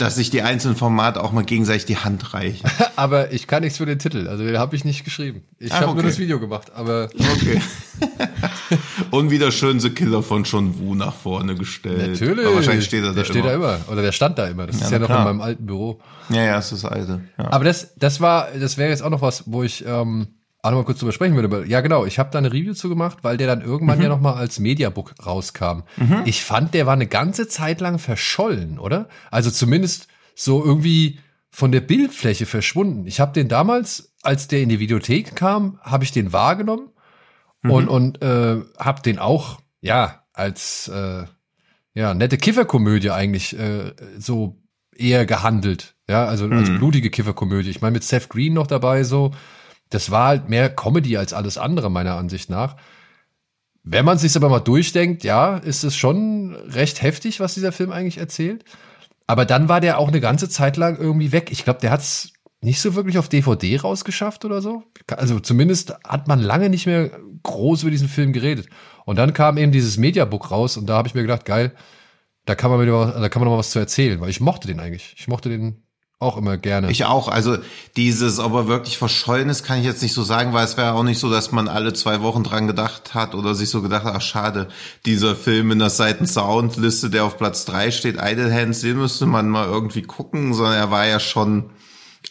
dass sich die einzelnen Formate auch mal gegenseitig die Hand reichen. Aber ich kann nichts für den Titel, also den habe ich nicht geschrieben. Ich Ah, habe nur okay. das Video gemacht, aber Okay. Und wieder schön The Killer von John Woo nach vorne gestellt. natürlich. Aber wahrscheinlich steht er da der steht immer. da immer. Oder der stand da immer. Das ist na ja noch klar. in meinem alten Büro. Ja, ja, es ist das alte. Ja. Aber das, das war, das wäre jetzt auch noch was, wo ich ähm, auch noch mal kurz drüber sprechen würde. Ja, genau. Ich habe da eine Review zu gemacht, weil der dann irgendwann Mhm. ja noch mal als Mediabook rauskam. Ich fand, der war eine ganze Zeit lang verschollen, oder? Also zumindest so irgendwie von der Bildfläche verschwunden. Ich habe den damals, als der in die Videothek kam, habe ich den wahrgenommen und und äh, habe den auch ja als äh, ja nette Kifferkomödie eigentlich äh, so eher gehandelt. Ja, also als blutige Kifferkomödie. Ich meine mit Seth Green noch dabei so. Das war halt mehr Comedy als alles andere meiner Ansicht nach. Wenn man sich aber mal durchdenkt, ja, ist es schon recht heftig, was dieser Film eigentlich erzählt. Aber dann war der auch eine ganze Zeit lang irgendwie weg. Ich glaube, der hat es nicht so wirklich auf DVD rausgeschafft oder so. Also zumindest hat man lange nicht mehr groß über diesen Film geredet. Und dann kam eben dieses Mediabook raus und da habe ich mir gedacht, geil, da kann man wieder, da kann man noch was zu erzählen, weil ich mochte den eigentlich. Ich mochte den auch immer gerne. Ich auch. Also dieses, ob er wirklich verschollen ist, kann ich jetzt nicht so sagen, weil es wäre auch nicht so, dass man alle zwei Wochen dran gedacht hat oder sich so gedacht hat, ach schade, dieser Film in der Seiten-Soundliste, der auf Platz drei steht, Idle Hands, den müsste man mal irgendwie gucken, sondern er war ja schon,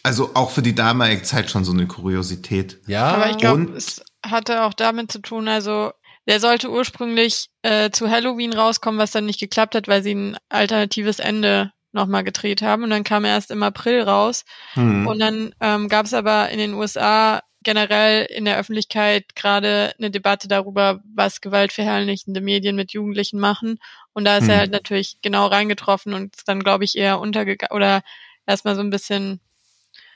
also auch für die damalige Zeit schon so eine Kuriosität. ja, Aber ich glaube, und- es hatte auch damit zu tun, also der sollte ursprünglich äh, zu Halloween rauskommen, was dann nicht geklappt hat, weil sie ein alternatives Ende nochmal gedreht haben. Und dann kam er erst im April raus. Hm. Und dann ähm, gab es aber in den USA generell in der Öffentlichkeit gerade eine Debatte darüber, was gewaltverherrlichende Medien mit Jugendlichen machen. Und da ist Hm. er halt natürlich genau reingetroffen und ist dann, glaube ich, eher untergegangen oder erstmal so ein bisschen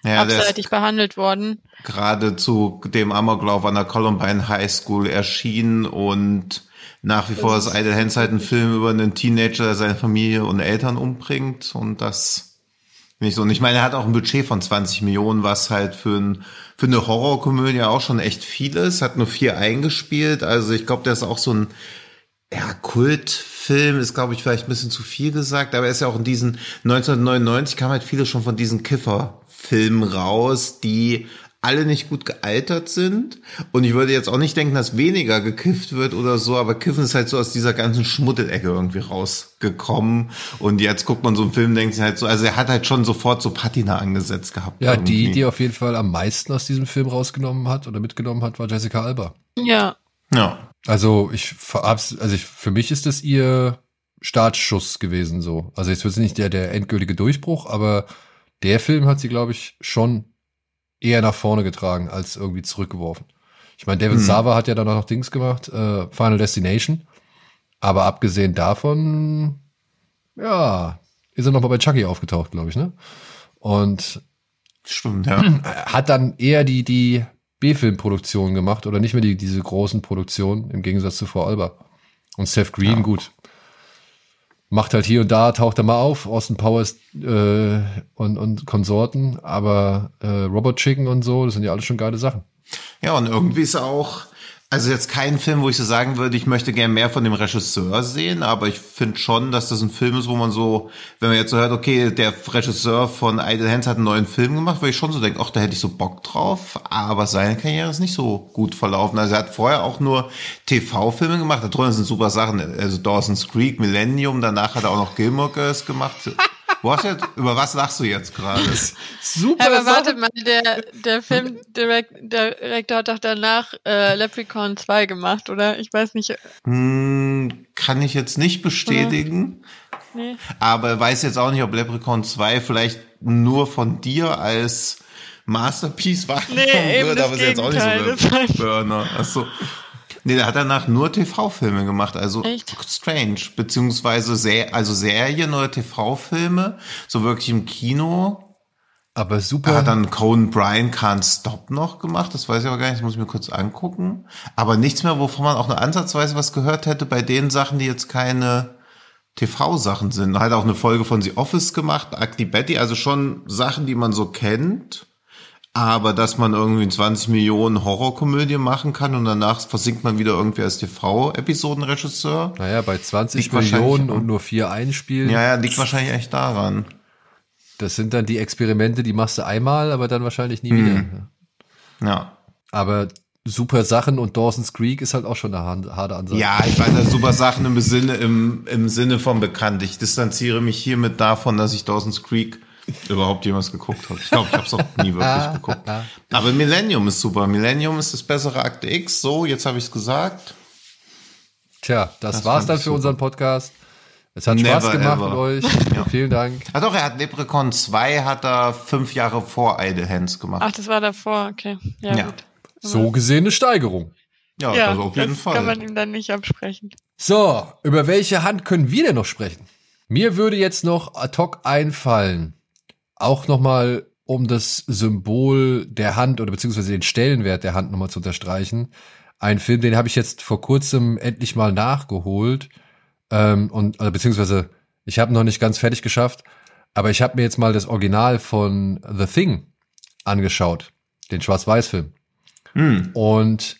ja, abseitig behandelt worden. gerade zu dem Amoklauf an der Columbine High School erschienen und nach wie vor Das ist ist- Idle Hands halt ein Film über einen Teenager, der seine Familie und Eltern umbringt und das nicht so. Und ich meine, er hat auch ein Budget von 20 Millionen, was halt für, ein, für eine Horrorkomödie auch schon echt viel ist, hat nur vier eingespielt, also ich glaube, der ist auch so ein ja, Kultfilm ist, glaube ich, vielleicht ein bisschen zu viel gesagt, aber er ist ja auch in diesen 1999 kam halt viele schon von diesen Kiffer-Filmen raus, die alle nicht gut gealtert sind. Und ich würde jetzt auch nicht denken, dass weniger gekifft wird oder so, aber Kiffen ist halt so aus dieser ganzen Schmuddelecke irgendwie rausgekommen. Und jetzt guckt man so einen Film, und denkt sich halt so, also er hat halt schon sofort so Patina angesetzt gehabt. ja, die, irgendwie. die auf jeden Fall am meisten aus diesem Film rausgenommen hat oder mitgenommen hat, war Jessica Alba. Ja, Ja. Also ich also ich, für mich ist das ihr Startschuss gewesen so. Also jetzt wird es nicht der, der endgültige Durchbruch, aber der Film hat sie, glaube ich, schon eher nach vorne getragen als irgendwie zurückgeworfen. Ich meine, David Hm. Sava hat ja dann auch noch Dings gemacht, äh, Final Destination. Aber abgesehen davon, ja, ist er nochmal bei Chucky aufgetaucht, glaube ich, ne? Und Stimmt, ja. hat dann eher die, die B-Film-Produktion gemacht oder nicht mehr die, diese großen Produktionen im Gegensatz zu Frau Alba. Und Seth Green, Ja. gut. Macht halt hier und da, taucht er mal auf, Austin Powers äh, und, und Konsorten, aber äh, Robot Chicken und so, das sind ja alles schon geile Sachen. Ja, und irgendwie ist auch, also jetzt kein Film, wo ich so sagen würde, ich möchte gern mehr von dem Regisseur sehen, aber ich finde schon, dass das ein Film ist, wo man so, wenn man jetzt so hört, okay, der Regisseur von Idle Hands hat einen neuen Film gemacht, würde ich schon so denken, ach, da hätte ich so Bock drauf, aber seine Karriere ist nicht so gut verlaufen. Also er hat vorher auch nur TV-Filme gemacht, da drunter sind super Sachen, also Dawson's Creek, Millennium, danach hat er auch noch Gilmore Girls gemacht. Wo hast du jetzt, über was lachst du jetzt gerade? Super Aber warte mal, der, der Filmdirektor hat doch danach äh, Leprechaun 2 gemacht, oder? Ich weiß nicht. Hm, kann ich jetzt nicht bestätigen. Nee. Aber weiß jetzt auch nicht, ob Leprechaun 2 vielleicht nur von dir als Masterpiece wahrgenommen Nee, eben wird, das aber ist jetzt auch nicht so der. Burner. Achso. Nee, der hat danach nur TV-Filme gemacht, also Echt? strange, beziehungsweise sehr, also Serien oder TV-Filme, so wirklich im Kino. Aber Er super. hat dann Conan Bryan Can't Stop noch gemacht, das weiß ich aber gar nicht, das muss ich mir kurz angucken. Aber nichts mehr, wovon man auch nur ansatzweise was gehört hätte bei den Sachen, die jetzt keine TV-Sachen sind. Hat auch eine Folge von The Office gemacht, Ugly Betty, also schon Sachen, die man so kennt. Aber dass man irgendwie 20 Millionen Horrorkomödie machen kann und danach versinkt man wieder irgendwie als TV-Episodenregisseur. naja, bei 20 Liegt wahrscheinlich Millionen und nur vier einspielen. Ja, ja, liegt wahrscheinlich echt daran. Das sind dann die Experimente, die machst du einmal, aber dann wahrscheinlich nie Hm. wieder. Ja. Aber super Sachen und Dawson's Creek ist halt auch schon eine harte Ansage. Ja, ich ja super Sachen im Sinne, im, im Sinne von bekannt. Ich distanziere mich hiermit davon, dass ich Dawson's Creek überhaupt jemals geguckt habe. Ich glaube, ich habe es auch nie wirklich geguckt. Aber Millennium ist super. Millennium ist das bessere Akte X. So, jetzt habe ich es gesagt. Tja, das, Das war's dann für super. unseren Podcast. Es hat Never Spaß gemacht ever. mit euch. Vielen Dank. Ah doch, er hat Leprechaun 2 hat er fünf Jahre vor Idle Hands gemacht. Ach, das war davor, okay. Ja, Ja. gut. So gesehen eine Steigerung. ja, Ja, also auf jeden das Fall. kann man ihm dann nicht absprechen. So, über welche Hand können wir denn noch sprechen? Mir würde jetzt noch ad hoc einfallen, auch nochmal, um das Symbol der Hand oder beziehungsweise den Stellenwert der Hand nochmal zu unterstreichen. Ein Film, den habe ich jetzt vor kurzem endlich mal nachgeholt. Ähm, und also, beziehungsweise ich habe noch nicht ganz fertig geschafft, aber ich habe mir jetzt mal das Original von The Thing angeschaut, den Schwarz-Weiß-Film. Hm. Und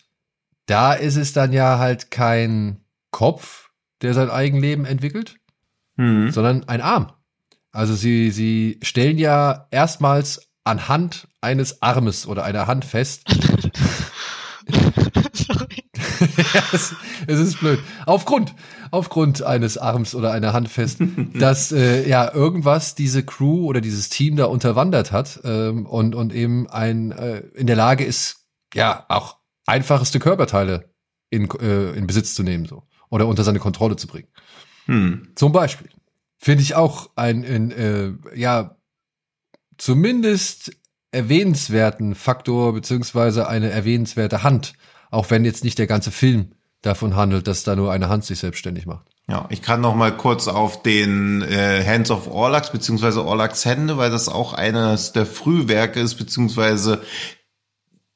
da ist es dann ja halt kein Kopf, der sein Eigenleben entwickelt, Hm. sondern ein Arm. Also sie, sie stellen ja erstmals anhand eines Armes oder einer Hand fest. Sorry. Ja, es, es ist blöd. Aufgrund, aufgrund eines Arms oder einer Hand fest, dass äh, ja irgendwas diese Crew oder dieses Team da unterwandert hat ähm, und, und eben ein äh, in der Lage ist, ja, auch einfachste Körperteile in, äh, in Besitz zu nehmen so oder unter seine Kontrolle zu bringen. Hm. Zum Beispiel. Finde ich auch ein, ein äh, ja, zumindest erwähnenswerten Faktor, beziehungsweise eine erwähnenswerte Hand, auch wenn jetzt nicht der ganze Film davon handelt, dass da nur eine Hand sich selbstständig macht. Ja, ich kann noch mal kurz auf den äh, Hands of Orlax beziehungsweise Orlax Hände, weil das auch eines der Frühwerke ist, beziehungsweise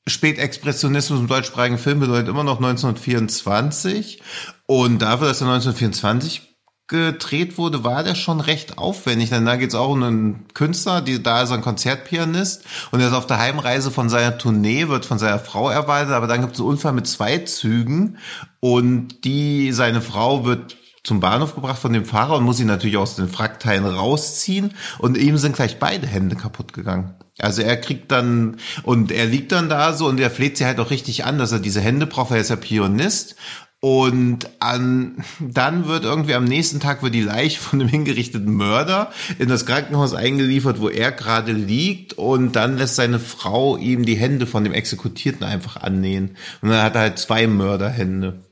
Spätexpressionismus im deutschsprachigen Film bedeutet immer noch 1924. Und dafür, dass er 1924 gedreht wurde, war der schon recht aufwendig. Denn da geht es auch um einen Künstler, die, da ist ein Konzertpianist und er ist auf der Heimreise von seiner Tournee, wird von seiner Frau erwartet, aber dann gibt es einen Unfall mit zwei Zügen und die, seine Frau wird zum Bahnhof gebracht von dem Fahrer und muss ihn natürlich aus den Frackteilen rausziehen und ihm sind gleich beide Hände kaputt gegangen. Also er kriegt dann, und er liegt dann da so und er fleht sie halt auch richtig an, dass er diese Hände braucht, er ist ja Pianist. Und an, dann wird irgendwie am nächsten Tag wird die Leiche von dem hingerichteten Mörder in das Krankenhaus eingeliefert, wo er gerade liegt. Und dann lässt seine Frau ihm die Hände von dem Exekutierten einfach annähen. Und dann hat er halt zwei Mörderhände.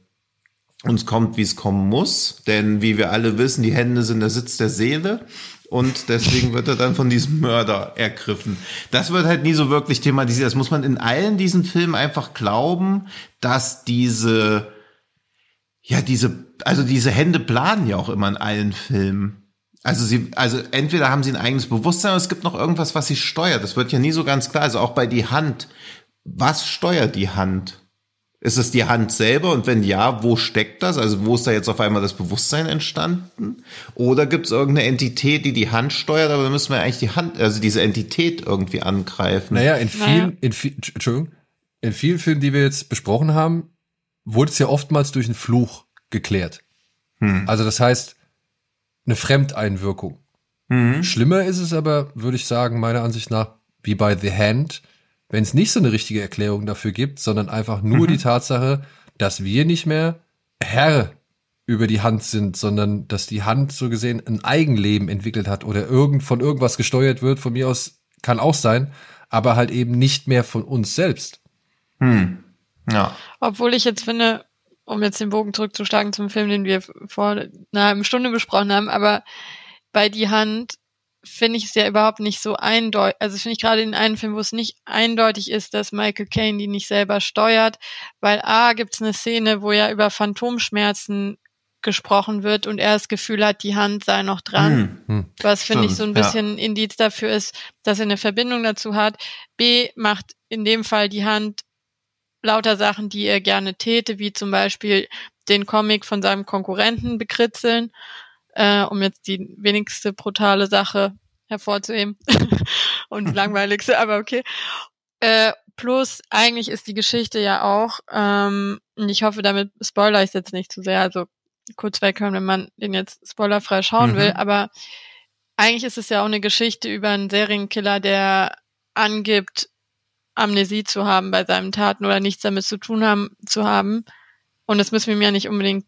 Und es kommt, wie es kommen muss. Denn wie wir alle wissen, die Hände sind der Sitz der Seele. Und deswegen wird er dann von diesem Mörder ergriffen. Das wird halt nie so wirklich thematisiert. Das muss man in allen diesen Filmen einfach glauben, dass diese, ja, diese, also diese Hände planen ja auch immer in allen Filmen. Also sie, also entweder haben sie ein eigenes Bewusstsein oder es gibt noch irgendwas, was sie steuert. Das wird ja nie so ganz klar. Also auch bei die Hand. Was steuert die Hand? Ist es die Hand selber? Und wenn ja, wo steckt das? Also wo ist da jetzt auf einmal das Bewusstsein entstanden? Oder gibt es irgendeine Entität, die die Hand steuert? Aber dann müssen wir eigentlich die Hand, also diese Entität irgendwie angreifen. Naja, in vielen, naja. in Entschuldigung, in vielen Filmen, die wir jetzt besprochen haben, wurde es ja oftmals durch einen Fluch geklärt. Hm. Also das heißt, eine Fremdeinwirkung. Mhm. Schlimmer ist es aber, würde ich sagen, meiner Ansicht nach, wie bei The Hand, wenn es nicht so eine richtige Erklärung dafür gibt, sondern einfach nur mhm. die Tatsache, dass wir nicht mehr Herr über die Hand sind, sondern dass die Hand so gesehen ein Eigenleben entwickelt hat oder irgend von irgendwas gesteuert wird, von mir aus kann auch sein, aber halt eben nicht mehr von uns selbst. Hm. Ja. Obwohl ich jetzt finde, um jetzt den Bogen zurückzuschlagen zum Film, den wir vor einer halben Stunde besprochen haben, aber bei Die Hand finde ich es ja überhaupt nicht so eindeutig, also finde ich gerade in einem Film, wo es nicht eindeutig ist, dass Michael Caine die nicht selber steuert, weil A gibt es eine Szene, wo ja über Phantomschmerzen gesprochen wird und er das Gefühl hat, die Hand sei noch dran. Hm, hm. Was finde ich so ein bisschen ja. Indiz dafür ist, dass er eine Verbindung dazu hat. B macht in dem Fall die Hand lauter Sachen, die er gerne täte, wie zum Beispiel den Comic von seinem Konkurrenten bekritzeln, äh, um jetzt die wenigste brutale Sache hervorzuheben und langweiligste, aber okay. Äh, plus, eigentlich ist die Geschichte ja auch, ähm, und ich hoffe, damit spoiler ich jetzt nicht zu sehr, also kurz weghören, wenn man den jetzt spoilerfrei schauen mhm. will, aber eigentlich ist es ja auch eine Geschichte über einen Serienkiller, der angibt, Amnesie zu haben bei seinen Taten oder nichts damit zu tun haben zu haben. Und das müssen wir mir ja nicht unbedingt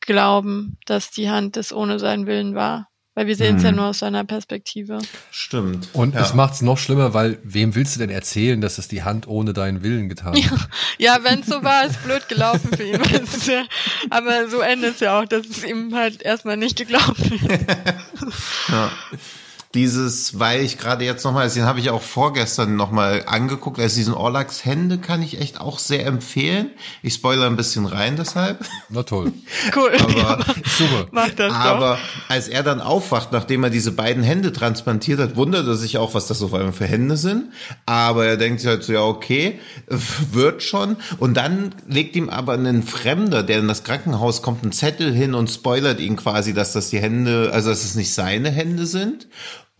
glauben, dass die Hand das ohne seinen Willen war. Weil wir sehen es hm. ja nur aus seiner Perspektive. Stimmt. Und ja. es macht es noch schlimmer, weil wem willst du denn erzählen, dass es die Hand ohne deinen Willen getan hat? Ja, ja wenn es so war, ist blöd gelaufen für ihn. Aber so endet es ja auch, dass es ihm halt erstmal nicht geglaubt wird. ja dieses, weil ich gerade jetzt nochmal, den habe ich auch vorgestern nochmal angeguckt, also diesen Orlax Hände kann ich echt auch sehr empfehlen. Ich spoilere ein bisschen rein deshalb. Na toll. Cool. Aber, super. Mach das aber doch. als er dann aufwacht, nachdem er diese beiden Hände transplantiert hat, wundert er sich auch, was das auf einmal für Hände sind. Aber er denkt sich halt so, ja, okay, wird schon. Und dann legt ihm aber ein Fremder, der in das Krankenhaus kommt, einen Zettel hin und spoilert ihn quasi, dass das die Hände, also dass es nicht seine Hände sind.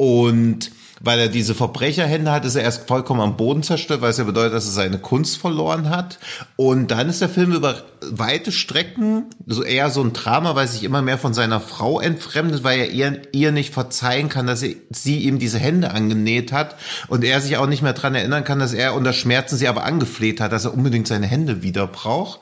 Und weil er diese Verbrecherhände hat, ist er erst vollkommen am Boden zerstört, weil es ja bedeutet, dass er seine Kunst verloren hat. Und dann ist der Film über weite Strecken so eher so ein Drama, weil sich immer mehr von seiner Frau entfremdet, weil er ihr, ihr nicht verzeihen kann, dass sie, sie ihm diese Hände angenäht hat und er sich auch nicht mehr dran erinnern kann, dass er unter Schmerzen sie aber angefleht hat, dass er unbedingt seine Hände wieder braucht.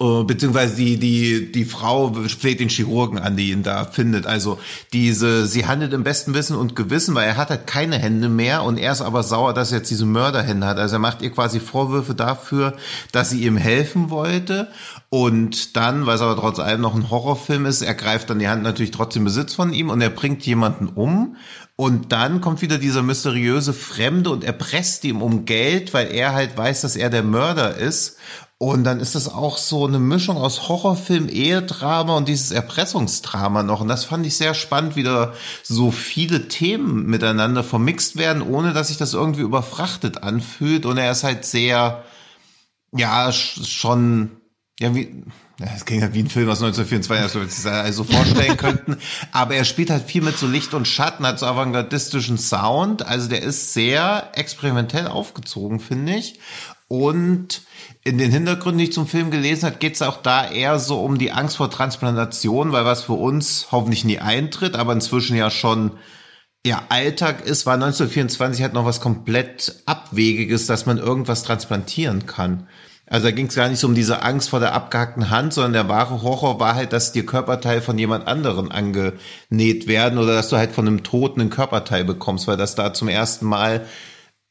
Äh, beziehungsweise die, die, die Frau fleht den Chirurgen an, die ihn da findet. Also diese, sie handelt im besten Wissen und Gewissen, weil er hat halt keine Hände mehr und er ist aber sauer, dass er jetzt diese Mörderhände hat. Also er macht ihr quasi Vorwürfe dafür, dass sie ihm helfen wollte. Und dann, weil es aber trotz allem noch ein Horrorfilm ist, ergreift dann die Hand natürlich trotzdem Besitz von ihm und er bringt jemanden um. Und dann kommt wieder dieser mysteriöse Fremde und erpresst ihm um Geld, weil er halt weiß, dass er der Mörder ist. Und dann ist das auch so eine Mischung aus Horrorfilm, Ehedrama und dieses Erpressungsdrama noch. Und das fand ich sehr spannend, wie da so viele Themen miteinander vermixt werden, ohne dass sich das irgendwie überfrachtet anfühlt. Und er ist halt sehr, ja, schon, ja, wie, es klingt halt wie ein Film aus 1924, als wir also vorstellen könnten. Aber er spielt halt viel mit so Licht und Schatten, hat so avantgardistischen Sound. Also der ist sehr experimentell aufgezogen, finde ich. Und in den Hintergründen, die ich zum Film gelesen habe, geht es auch da eher so um die Angst vor Transplantation, weil was für uns hoffentlich nie eintritt, aber inzwischen ja schon ja, Alltag ist, war 1924 halt noch was komplett Abwegiges, dass man irgendwas transplantieren kann. Also da ging es gar nicht so um diese Angst vor der abgehackten Hand, sondern der wahre Horror war halt, dass dir Körperteil von jemand anderen angenäht werden oder dass du halt von einem Toten ein Körperteil bekommst, weil das da zum ersten Mal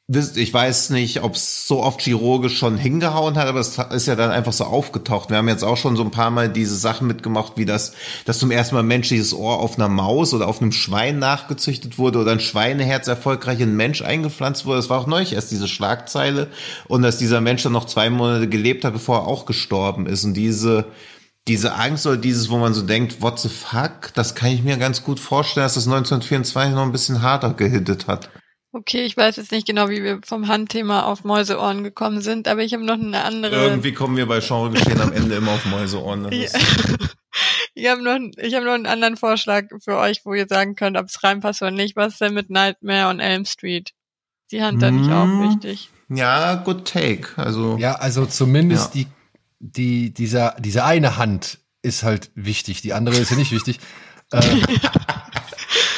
ich weiß nicht, ob es so oft chirurgisch schon hingehauen hat, aber es ist ja dann einfach so aufgetaucht. Wir haben jetzt auch schon so ein paar Mal diese Sachen mitgemacht, wie das, dass zum ersten Mal menschliches Ohr auf einer Maus oder auf einem Schwein nachgezüchtet wurde oder ein Schweineherz erfolgreich in einen Mensch eingepflanzt wurde. Das war auch neulich erst diese Schlagzeile und dass dieser Mensch dann noch zwei Monate gelebt hat, bevor er auch gestorben ist. Und diese diese Angst oder dieses, wo man so denkt, what the fuck, das kann ich mir ganz gut vorstellen, dass das 1924 noch ein bisschen harter gehittet hat. Okay, ich weiß jetzt nicht genau, wie wir vom Handthema auf Mäuseohren gekommen sind, aber ich habe noch eine andere. Irgendwie kommen wir bei Genregeschehen am Ende immer auf Mäuseohren. Ja. Ich habe noch, ich hab noch einen anderen Vorschlag für euch, wo ihr sagen könnt, ob es reinpasst oder nicht. Was ist denn mit Nightmare on Elm Street? Die Hand da nicht auch Hm. wichtig. Ja, good take. Also, Ja, also zumindest Ja. die, die, dieser, diese eine Hand ist halt wichtig, die andere ist ja nicht wichtig. Ähm,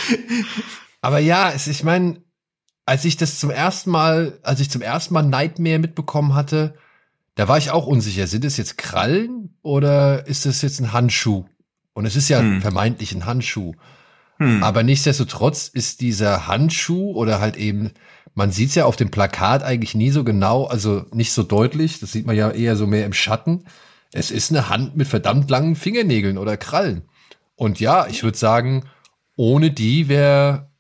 aber ja, es, ich meine, als ich das zum ersten Mal, als ich zum ersten Mal Nightmare mitbekommen hatte, da war ich auch unsicher. Sind es jetzt Krallen oder ist es jetzt ein Handschuh? Und es ist ja Hm. vermeintlich ein Handschuh. hm. Aber nichtsdestotrotz ist dieser Handschuh oder halt eben, man sieht es ja auf dem Plakat eigentlich nie so genau, also nicht so deutlich, das sieht man ja eher so mehr im Schatten. Es ist eine Hand mit verdammt langen Fingernägeln oder Krallen. Und ja, ich würde sagen, ohne die wäre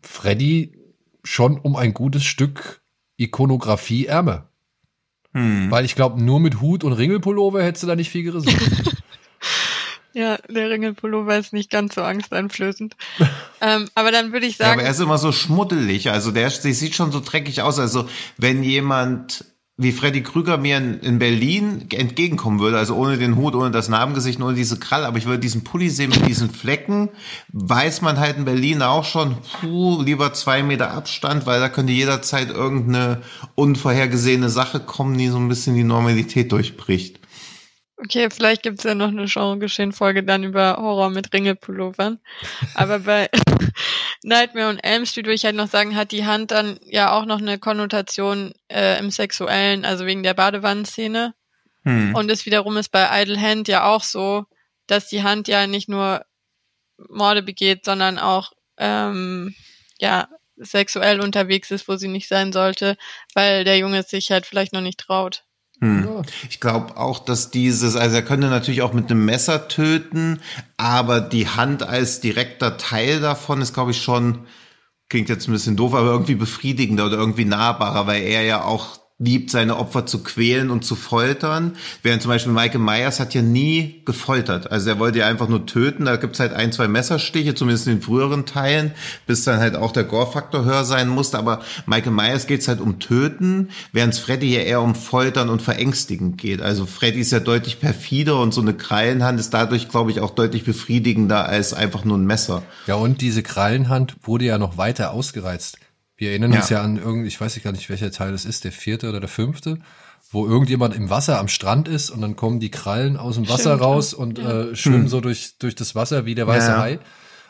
Freddy schon um ein gutes Stück Ikonografie ärmer. hm. Weil ich glaube, nur mit Hut und Ringelpullover hättest du da nicht viel gerissen. Ja, der Ringelpullover ist nicht ganz so angsteinflößend. ähm, aber dann würde ich Ja, sagen, aber er ist immer so schmuddelig. Also der, der sieht schon so dreckig aus. Also wenn jemand wie Freddy Krüger mir in, in Berlin entgegenkommen würde, also ohne den Hut, ohne das Narbengesicht, ohne diese Krall, aber ich würde diesen Pulli sehen mit diesen Flecken, weiß man halt in Berlin auch schon, puh, lieber zwei Meter Abstand, weil da könnte jederzeit irgendeine unvorhergesehene Sache kommen, die so ein bisschen die Normalität durchbricht. Okay, vielleicht gibt's ja noch eine Genregeschehen-Folge dann über Horror mit Ringelpullovern. aber bei Nightmare on Elm Street würde ich halt noch sagen, hat die Hand dann ja auch noch eine Konnotation äh, im Sexuellen, also wegen der Badewannenszene. Hm. Und es wiederum ist bei Idle Hand ja auch so, dass die Hand ja nicht nur Morde begeht, sondern auch ähm, ja sexuell unterwegs ist, wo sie nicht sein sollte, weil der Junge sich halt vielleicht noch nicht traut. Hm. Ja. Ich glaube auch, dass dieses, also er könnte natürlich auch mit einem Messer töten, aber die Hand als direkter Teil davon ist, glaube ich, schon, klingt jetzt ein bisschen doof, aber irgendwie befriedigender oder irgendwie nahbarer, weil er ja auch liebt, seine Opfer zu quälen und zu foltern. Während zum Beispiel Michael Myers hat ja nie gefoltert. Also er wollte ja einfach nur töten. Da gibt's halt ein, zwei Messerstiche, zumindest in den früheren Teilen, bis dann halt auch der Gore-Faktor höher sein musste. Aber Michael Myers geht's halt um Töten, während Freddy ja eher um Foltern und Verängstigen geht. Also Freddy ist ja deutlich perfider und so eine Krallenhand ist dadurch, glaube ich, auch deutlich befriedigender als einfach nur ein Messer. Ja, und diese Krallenhand wurde ja noch weiter ausgereizt. Wir erinnern uns Ja. ja an irgendwie, ich weiß gar nicht, welcher Teil das ist, der vierte oder der fünfte, wo irgendjemand im Wasser am Strand ist und dann kommen die Krallen aus dem Wasser Stimmt, raus und äh, schwimmen so durch, durch das Wasser wie der weiße Ja, ja. Hai.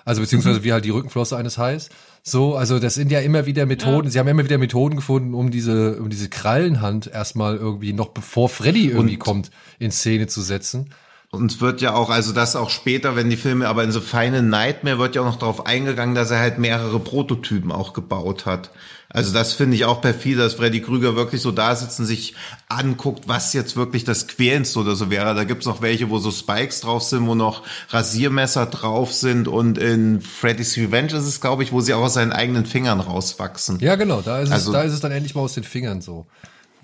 Also beziehungsweise wie halt die Rückenflosse eines Hais. So, also das sind ja immer wieder Methoden, sie haben immer wieder Methoden gefunden, um diese, um diese Krallenhand erstmal irgendwie noch bevor Freddy irgendwie Und- kommt, in Szene zu setzen. Und es wird ja auch, also das auch später, wenn die Filme, aber in so Final Nightmare wird ja auch noch darauf eingegangen, dass er halt mehrere Prototypen auch gebaut hat. Also das finde ich auch perfide, dass Freddy Krüger wirklich so da sitzt und sich anguckt, was jetzt wirklich das Quälendste oder so wäre. Da gibt's noch welche, wo so Spikes drauf sind, wo noch Rasiermesser drauf sind und in Freddy's Revenge ist es, glaube ich, wo sie auch aus seinen eigenen Fingern rauswachsen. Ja, genau, da ist, Also- es, da ist es dann endlich mal aus den Fingern so.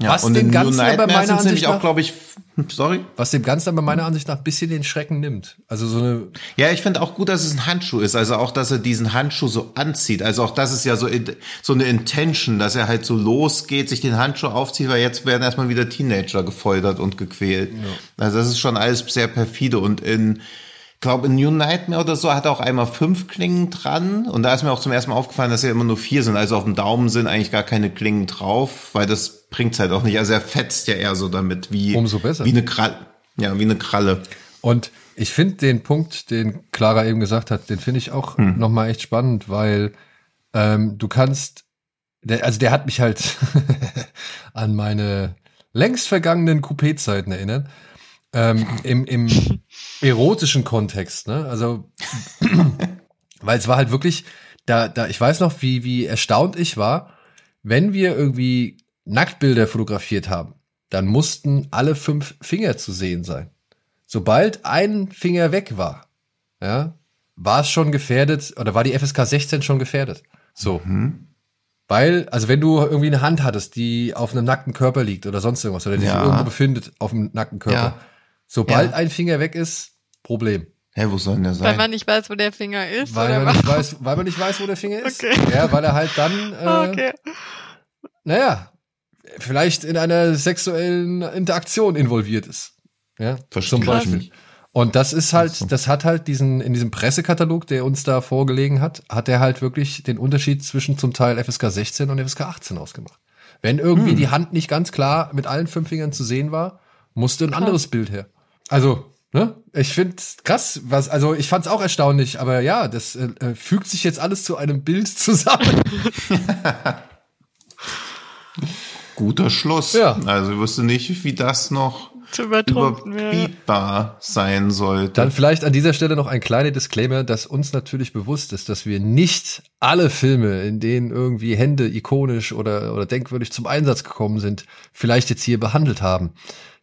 Ja, Was dem Ganzen aber meiner Ansicht nämlich auch, nach- glaube ich, sorry? Was dem Ganzen aber meiner Ansicht nach ein bisschen den Schrecken nimmt. Also so eine, Ja, ich finde auch gut, dass es ein Handschuh ist. Also auch, dass er diesen Handschuh so anzieht. Also auch das ist ja so, so eine Intention, dass er halt so losgeht, sich den Handschuh aufzieht, weil jetzt werden erstmal wieder Teenager gefoltert und gequält. Also das ist schon alles sehr perfide. Und in, ich glaube, in New Nightmare oder so hat er auch einmal fünf Klingen dran. Und da ist mir auch zum ersten Mal aufgefallen, dass ja immer nur vier sind. Also auf dem Daumen sind eigentlich gar keine Klingen drauf, weil das bringt's halt auch nicht. Also er fetzt ja eher so damit, wie, Umso besser. wie eine Kralle. Ja, wie eine Kralle. Und ich finde den Punkt, den Clara eben gesagt hat, den finde ich auch Hm. noch mal echt spannend, weil ähm, du kannst, der, also der hat mich halt an meine längst vergangenen Coupé-Zeiten erinnert. Ähm, Im im erotischen Kontext, ne? Also, weil es war halt wirklich, da, da, ich weiß noch, wie, wie erstaunt ich war, wenn wir irgendwie Nacktbilder fotografiert haben, dann mussten alle fünf Finger zu sehen sein. Sobald ein Finger weg war, ja, war es schon gefährdet oder war die FSK 16 schon gefährdet. So. Weil, also wenn du irgendwie eine Hand hattest, die auf einem nackten Körper liegt oder sonst irgendwas oder die sich Ja. irgendwo befindet auf dem nackten Körper, Ja. Sobald Ja. ein Finger weg ist, Problem. Hä, wo soll denn der Weil sein? man nicht weiß, wo der Finger ist. Weil oder man, nicht weiß, weil man nicht weiß, wo der Finger ist. Okay. Ja, weil er halt dann, äh, okay. naja, vielleicht in einer sexuellen Interaktion involviert ist. Ja, Verstehe zum ich Beispiel. nicht. Und das ist halt, so. das hat halt diesen, in diesem Pressekatalog, der uns da vorgelegen hat, hat er halt wirklich den Unterschied zwischen zum Teil FSK 16 und FSK 18 ausgemacht. Wenn irgendwie Hm. die Hand nicht ganz klar mit allen fünf Fingern zu sehen war, musste ein anderes Bild her. Also, ne? Ich find's krass, was, also ich fand's auch erstaunlich, aber ja, das äh, äh, fügt sich jetzt alles zu einem Bild zusammen. Guter Schluss. Ja. Also ich wüsste nicht, wie das noch überbietbar sein sollte. Dann vielleicht an dieser Stelle noch ein kleiner Disclaimer, dass uns natürlich bewusst ist, dass wir nicht alle Filme, in denen irgendwie Hände ikonisch oder, oder denkwürdig zum Einsatz gekommen sind, vielleicht jetzt hier behandelt haben.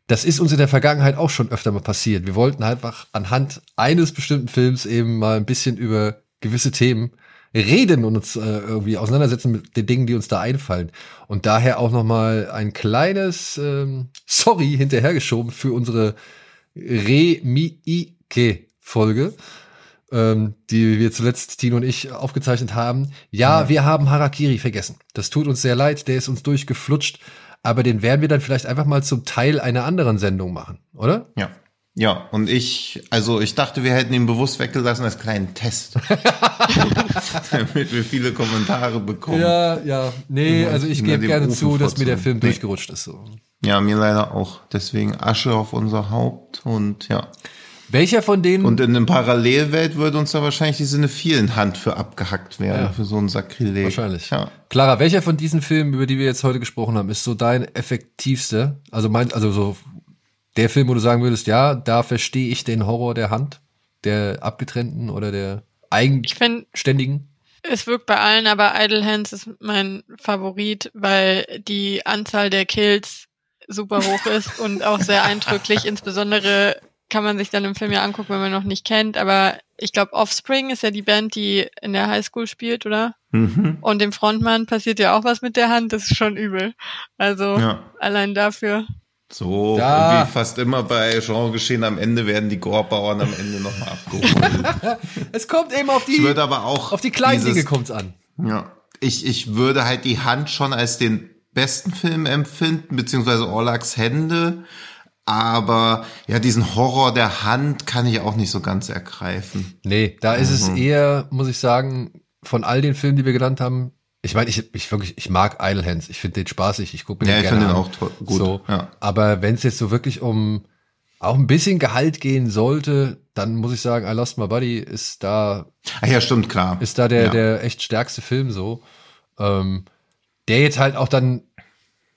Das ist uns in der Vergangenheit auch schon öfter mal passiert. Wir wollten einfach anhand eines bestimmten Films eben mal ein bisschen über gewisse Themen reden und uns äh, irgendwie auseinandersetzen mit den Dingen, die uns da einfallen. Und daher auch noch mal ein kleines ähm, Sorry hinterhergeschoben für unsere Remike-Folge, ähm, die wir zuletzt, Tino und ich, aufgezeichnet haben. Ja, wir haben Harakiri vergessen. Das tut uns sehr leid, der ist uns durchgeflutscht, aber den werden wir dann vielleicht einfach mal zum Teil einer anderen Sendung machen, oder? Ja. Ja, und ich, also ich dachte, wir hätten ihn bewusst weggelassen als kleinen Test. Damit wir viele Kommentare bekommen. Ja. Ja, ja. Nee, Ja, also ich gebe gerne Ofen zu, dass mir der. Film Nee. durchgerutscht ist. So. mir leider auch. Deswegen Asche auf unser Haupt und ja. Welcher von denen? Und in einer Parallelwelt würde uns da wahrscheinlich die Sinne vielen Hand für abgehackt werden, Ja. für so ein Sakrileg. Wahrscheinlich. Ja. Clara, welcher von diesen Filmen, über die wir jetzt heute gesprochen haben, ist so dein effektivster? Also mein, also so der Film, wo du sagen würdest, ja, da verstehe ich den Horror der Hand, der abgetrennten oder der eigenständigen. es wirkt bei allen, aber Idle Hands ist mein Favorit, weil die Anzahl der Kills super hoch ist und auch sehr eindrücklich. Insbesondere kann man sich dann im Film ja angucken, wenn man noch nicht kennt. Aber ich glaube, Offspring ist ja die Band, die in der Highschool spielt, oder? Mhm. Und dem Frontmann passiert ja auch was mit der Hand. Das ist schon übel. Also Ja. allein dafür. So, und wie fast immer bei Genregeschehen, am Ende werden die Gorbauern am Ende nochmal abgeholt. Es kommt eben auf Ich die, würde aber auch auf die kleinen dieses- Dinge kommt's an. Ja, ich, ich würde halt die Hand schon als den besten Film empfinden, beziehungsweise Orlaks Hände. Aber ja, diesen Horror der Hand kann ich auch nicht so ganz ergreifen. Nee, da ist es Mhm. eher, muss ich sagen, von all den Filmen, die wir genannt haben, ich meine, ich, ich wirklich, ich mag Idle Hands. Ich finde den spaßig. Ich gucke mir Ja, den ich gerne finde den auch toll, gut. So. Ja. Aber wenn es jetzt so wirklich um auch ein bisschen Gehalt gehen sollte, dann muss ich sagen, I Lost My Buddy ist da, Ach ja, stimmt, klar. ist da der, ja. der echt stärkste Film so. Ähm, der jetzt halt auch dann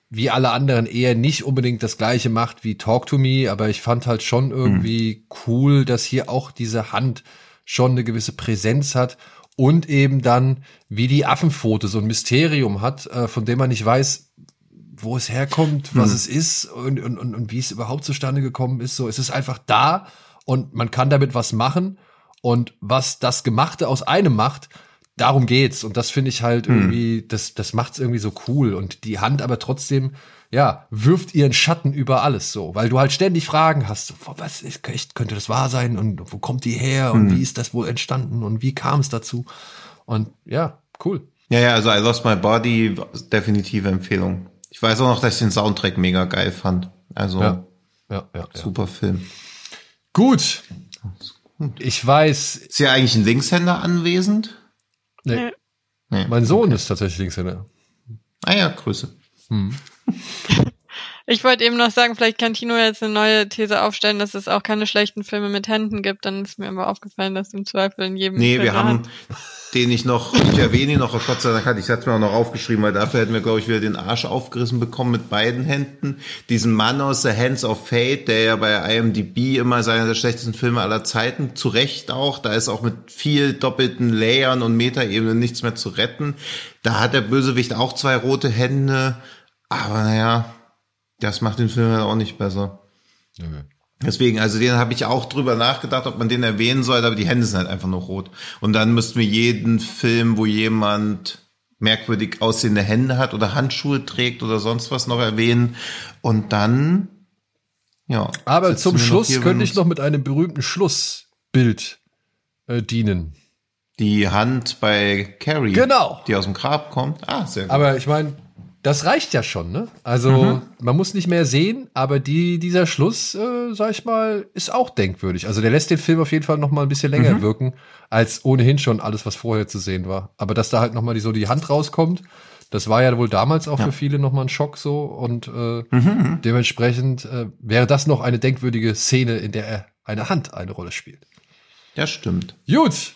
wie alle anderen eher nicht unbedingt das gleiche macht wie Talk to Me, aber ich fand halt schon irgendwie cool, dass hier auch diese Hand schon eine gewisse Präsenz hat und eben dann wie die Affenpfote so ein Mysterium hat, äh, von dem man nicht weiß, wo es herkommt, was es ist und, und, und, und wie es überhaupt zustande gekommen ist. So, es ist einfach da und man kann damit was machen und was das Gemachte aus einem macht, darum geht's. Und das finde ich halt irgendwie, das, das macht's irgendwie so cool. Und die Hand aber trotzdem, ja, wirft ihren Schatten über alles so, weil du halt ständig Fragen hast, so, "Boah, was ist, echt, könnte das wahr sein und wo kommt die her und wie ist das wohl entstanden und wie kam es dazu? Und ja, cool. Ja, ja, also I Lost My Body, definitive Empfehlung. Ich weiß auch noch, dass ich den Soundtrack mega geil fand. Also, Ja, ja, ja. ja. super Film. Gut. Ich weiß, Ist hier eigentlich ein Linkshänder anwesend? nee, Nee. mein Sohn ist tatsächlich Linkshänder. Ah ja, Grüße. Ich wollte eben noch sagen, vielleicht kann Tino jetzt eine neue These aufstellen, dass es auch keine schlechten Filme mit Händen gibt. Dann ist mir aber aufgefallen, dass im Zweifel in jedem Nee, Film wir haben den ich noch, ich erwähne ihn noch, oh Gott sei Dank hatte ich es mir auch noch aufgeschrieben, weil dafür hätten wir, glaube ich, wieder den Arsch aufgerissen bekommen mit beiden Händen. Diesen Mann aus The Hands of Fate, der ja bei IMDb immer als einer der schlechtesten Filme aller Zeiten, zu Recht auch, da ist auch mit viel doppelten Layern und Metaebenen nichts mehr zu retten. Da hat der Bösewicht auch zwei rote Hände, aber naja, das macht den Film halt auch nicht besser. Deswegen, also den habe ich auch drüber nachgedacht, ob man den erwähnen soll, aber die Hände sind halt einfach nur rot. Und dann müssten wir jeden Film, wo jemand merkwürdig aussehende Hände hat oder Handschuhe trägt oder sonst was noch erwähnen. Und dann, Ja. Aber zum Schluss könnte ich noch mit einem berühmten Schlussbild äh, dienen. Die Hand bei Carrie. Genau. Die aus dem Grab kommt. Ah, sehr gut. Aber ich meine, das reicht ja schon, ne? Also man muss nicht mehr sehen, aber die, dieser Schluss, äh, sag ich mal, ist auch denkwürdig. Also der lässt den Film auf jeden Fall noch mal ein bisschen länger wirken, als ohnehin schon alles, was vorher zu sehen war. Aber dass da halt noch mal die, so die Hand rauskommt, das war ja wohl damals auch für viele noch mal ein Schock so. Und äh, dementsprechend äh, wäre das noch eine denkwürdige Szene, in der eine Hand eine Rolle spielt. ja, stimmt. Gut,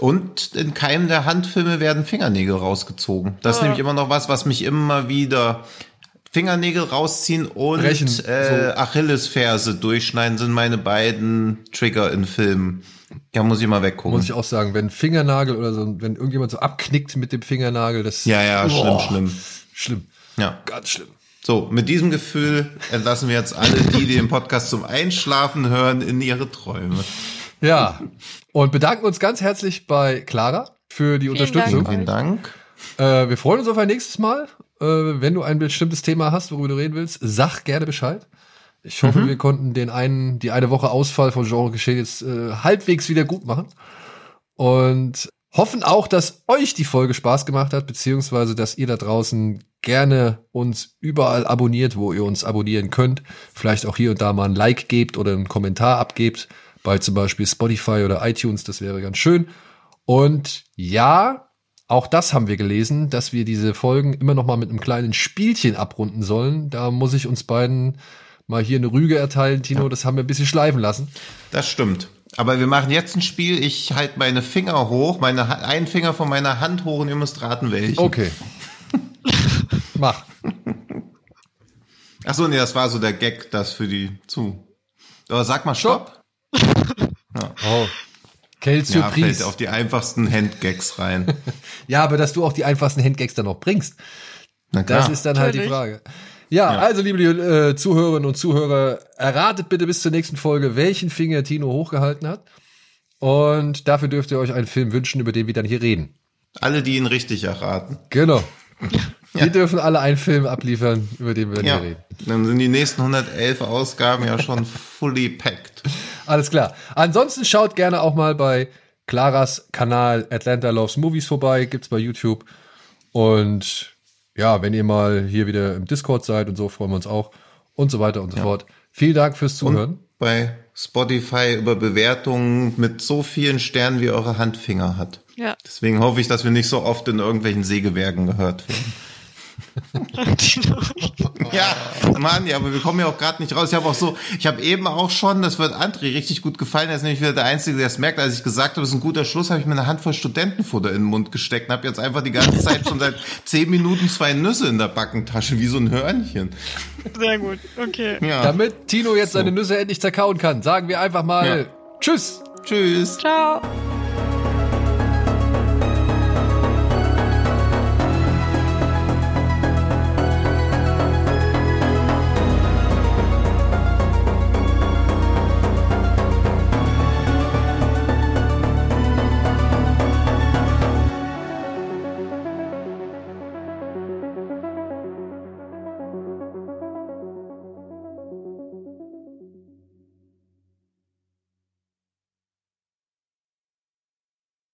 Und in keinem der Handfilme werden Fingernägel rausgezogen. Das ist Ja. nämlich immer noch was, was mich immer wieder Fingernägel rausziehen und Brechen, äh, so. Achillesferse durchschneiden sind meine beiden Trigger in Filmen. Ja, muss ich mal weggucken. muss ich auch sagen, wenn Fingernagel oder so, wenn irgendjemand so abknickt mit dem Fingernagel, das ja, ja, schlimm, Boah, schlimm. Schlimm. Ja. Ganz schlimm. So, mit diesem Gefühl entlassen wir jetzt alle, die den Podcast zum Einschlafen hören, in ihre Träume. Ja. Und bedanken uns ganz herzlich bei Clara für die Unterstützung. Dank. Vielen Dank. Äh, wir freuen uns auf ein nächstes Mal. Äh, wenn du ein bestimmtes Thema hast, worüber du reden willst, sag gerne Bescheid. Ich hoffe, wir konnten den einen, die eine Woche Ausfall von Genre Geschehen jetzt äh, halbwegs wieder gut machen. Und hoffen auch, dass euch die Folge Spaß gemacht hat, beziehungsweise dass ihr da draußen gerne uns überall abonniert, wo ihr uns abonnieren könnt. Vielleicht auch hier und da mal ein Like gebt oder einen Kommentar abgebt, bei zum Beispiel Spotify oder iTunes, das wäre ganz schön. Und ja, auch das haben wir gelesen, dass wir diese Folgen immer noch mal mit einem kleinen Spielchen abrunden sollen. Da muss ich uns beiden mal hier eine Rüge erteilen, Tino. Das haben wir ein bisschen schleifen lassen. Das stimmt. Aber wir machen jetzt ein Spiel. Ich halte meine Finger hoch, meine Ha- einen Finger von meiner Hand hoch und ihr müsst raten, welchen. Okay. Mach. Ach so, nee, das war so der Gag, das für die zu. Aber sag mal Stopp. Oh. Quelle Ja, fällt auf die einfachsten Handgags rein. Ja, aber dass du auch die einfachsten Handgags dann noch bringst, Na klar. das ist dann halt die Natürlich. Frage. Ja, also liebe äh, Zuhörerinnen und Zuhörer, erratet bitte bis zur nächsten Folge, welchen Finger Tino hochgehalten hat. Und dafür dürft ihr euch einen Film wünschen, über den wir dann hier reden. Alle, die ihn richtig erraten. Genau. Wir dürfen alle einen Film abliefern, über den wir Ja. reden. Dann sind die nächsten 111 Ausgaben ja schon fully packed. Alles klar. Ansonsten schaut gerne auch mal bei Claras Kanal Atlanta Loves Movies vorbei. Gibt's bei YouTube. Und ja, wenn ihr mal hier wieder im Discord seid und so, freuen wir uns auch. Und so weiter und so fort. Vielen Dank fürs Zuhören. Und bei Spotify über Bewertungen mit so vielen Sternen, wie eure Handfinger hat. Ja. Deswegen hoffe ich, dass wir nicht so oft in irgendwelchen Sägewerken gehört werden. Ja, Mann, ja, aber wir kommen ja auch gerade nicht raus. Ich habe auch so, ich habe eben auch schon, das wird André richtig gut gefallen, er ist nämlich wieder der Einzige, der es merkt, als ich gesagt habe, das ist ein guter Schluss, habe ich mir eine Handvoll Studentenfutter in den Mund gesteckt und habe jetzt einfach die ganze Zeit schon seit zehn Minuten zwei Nüsse in der Backentasche, wie so ein Hörnchen. Sehr gut. Okay. Ja, Damit Tino jetzt seine Nüsse endlich zerkauen kann, sagen wir einfach mal Ja. Tschüss. tschüss. Ciao.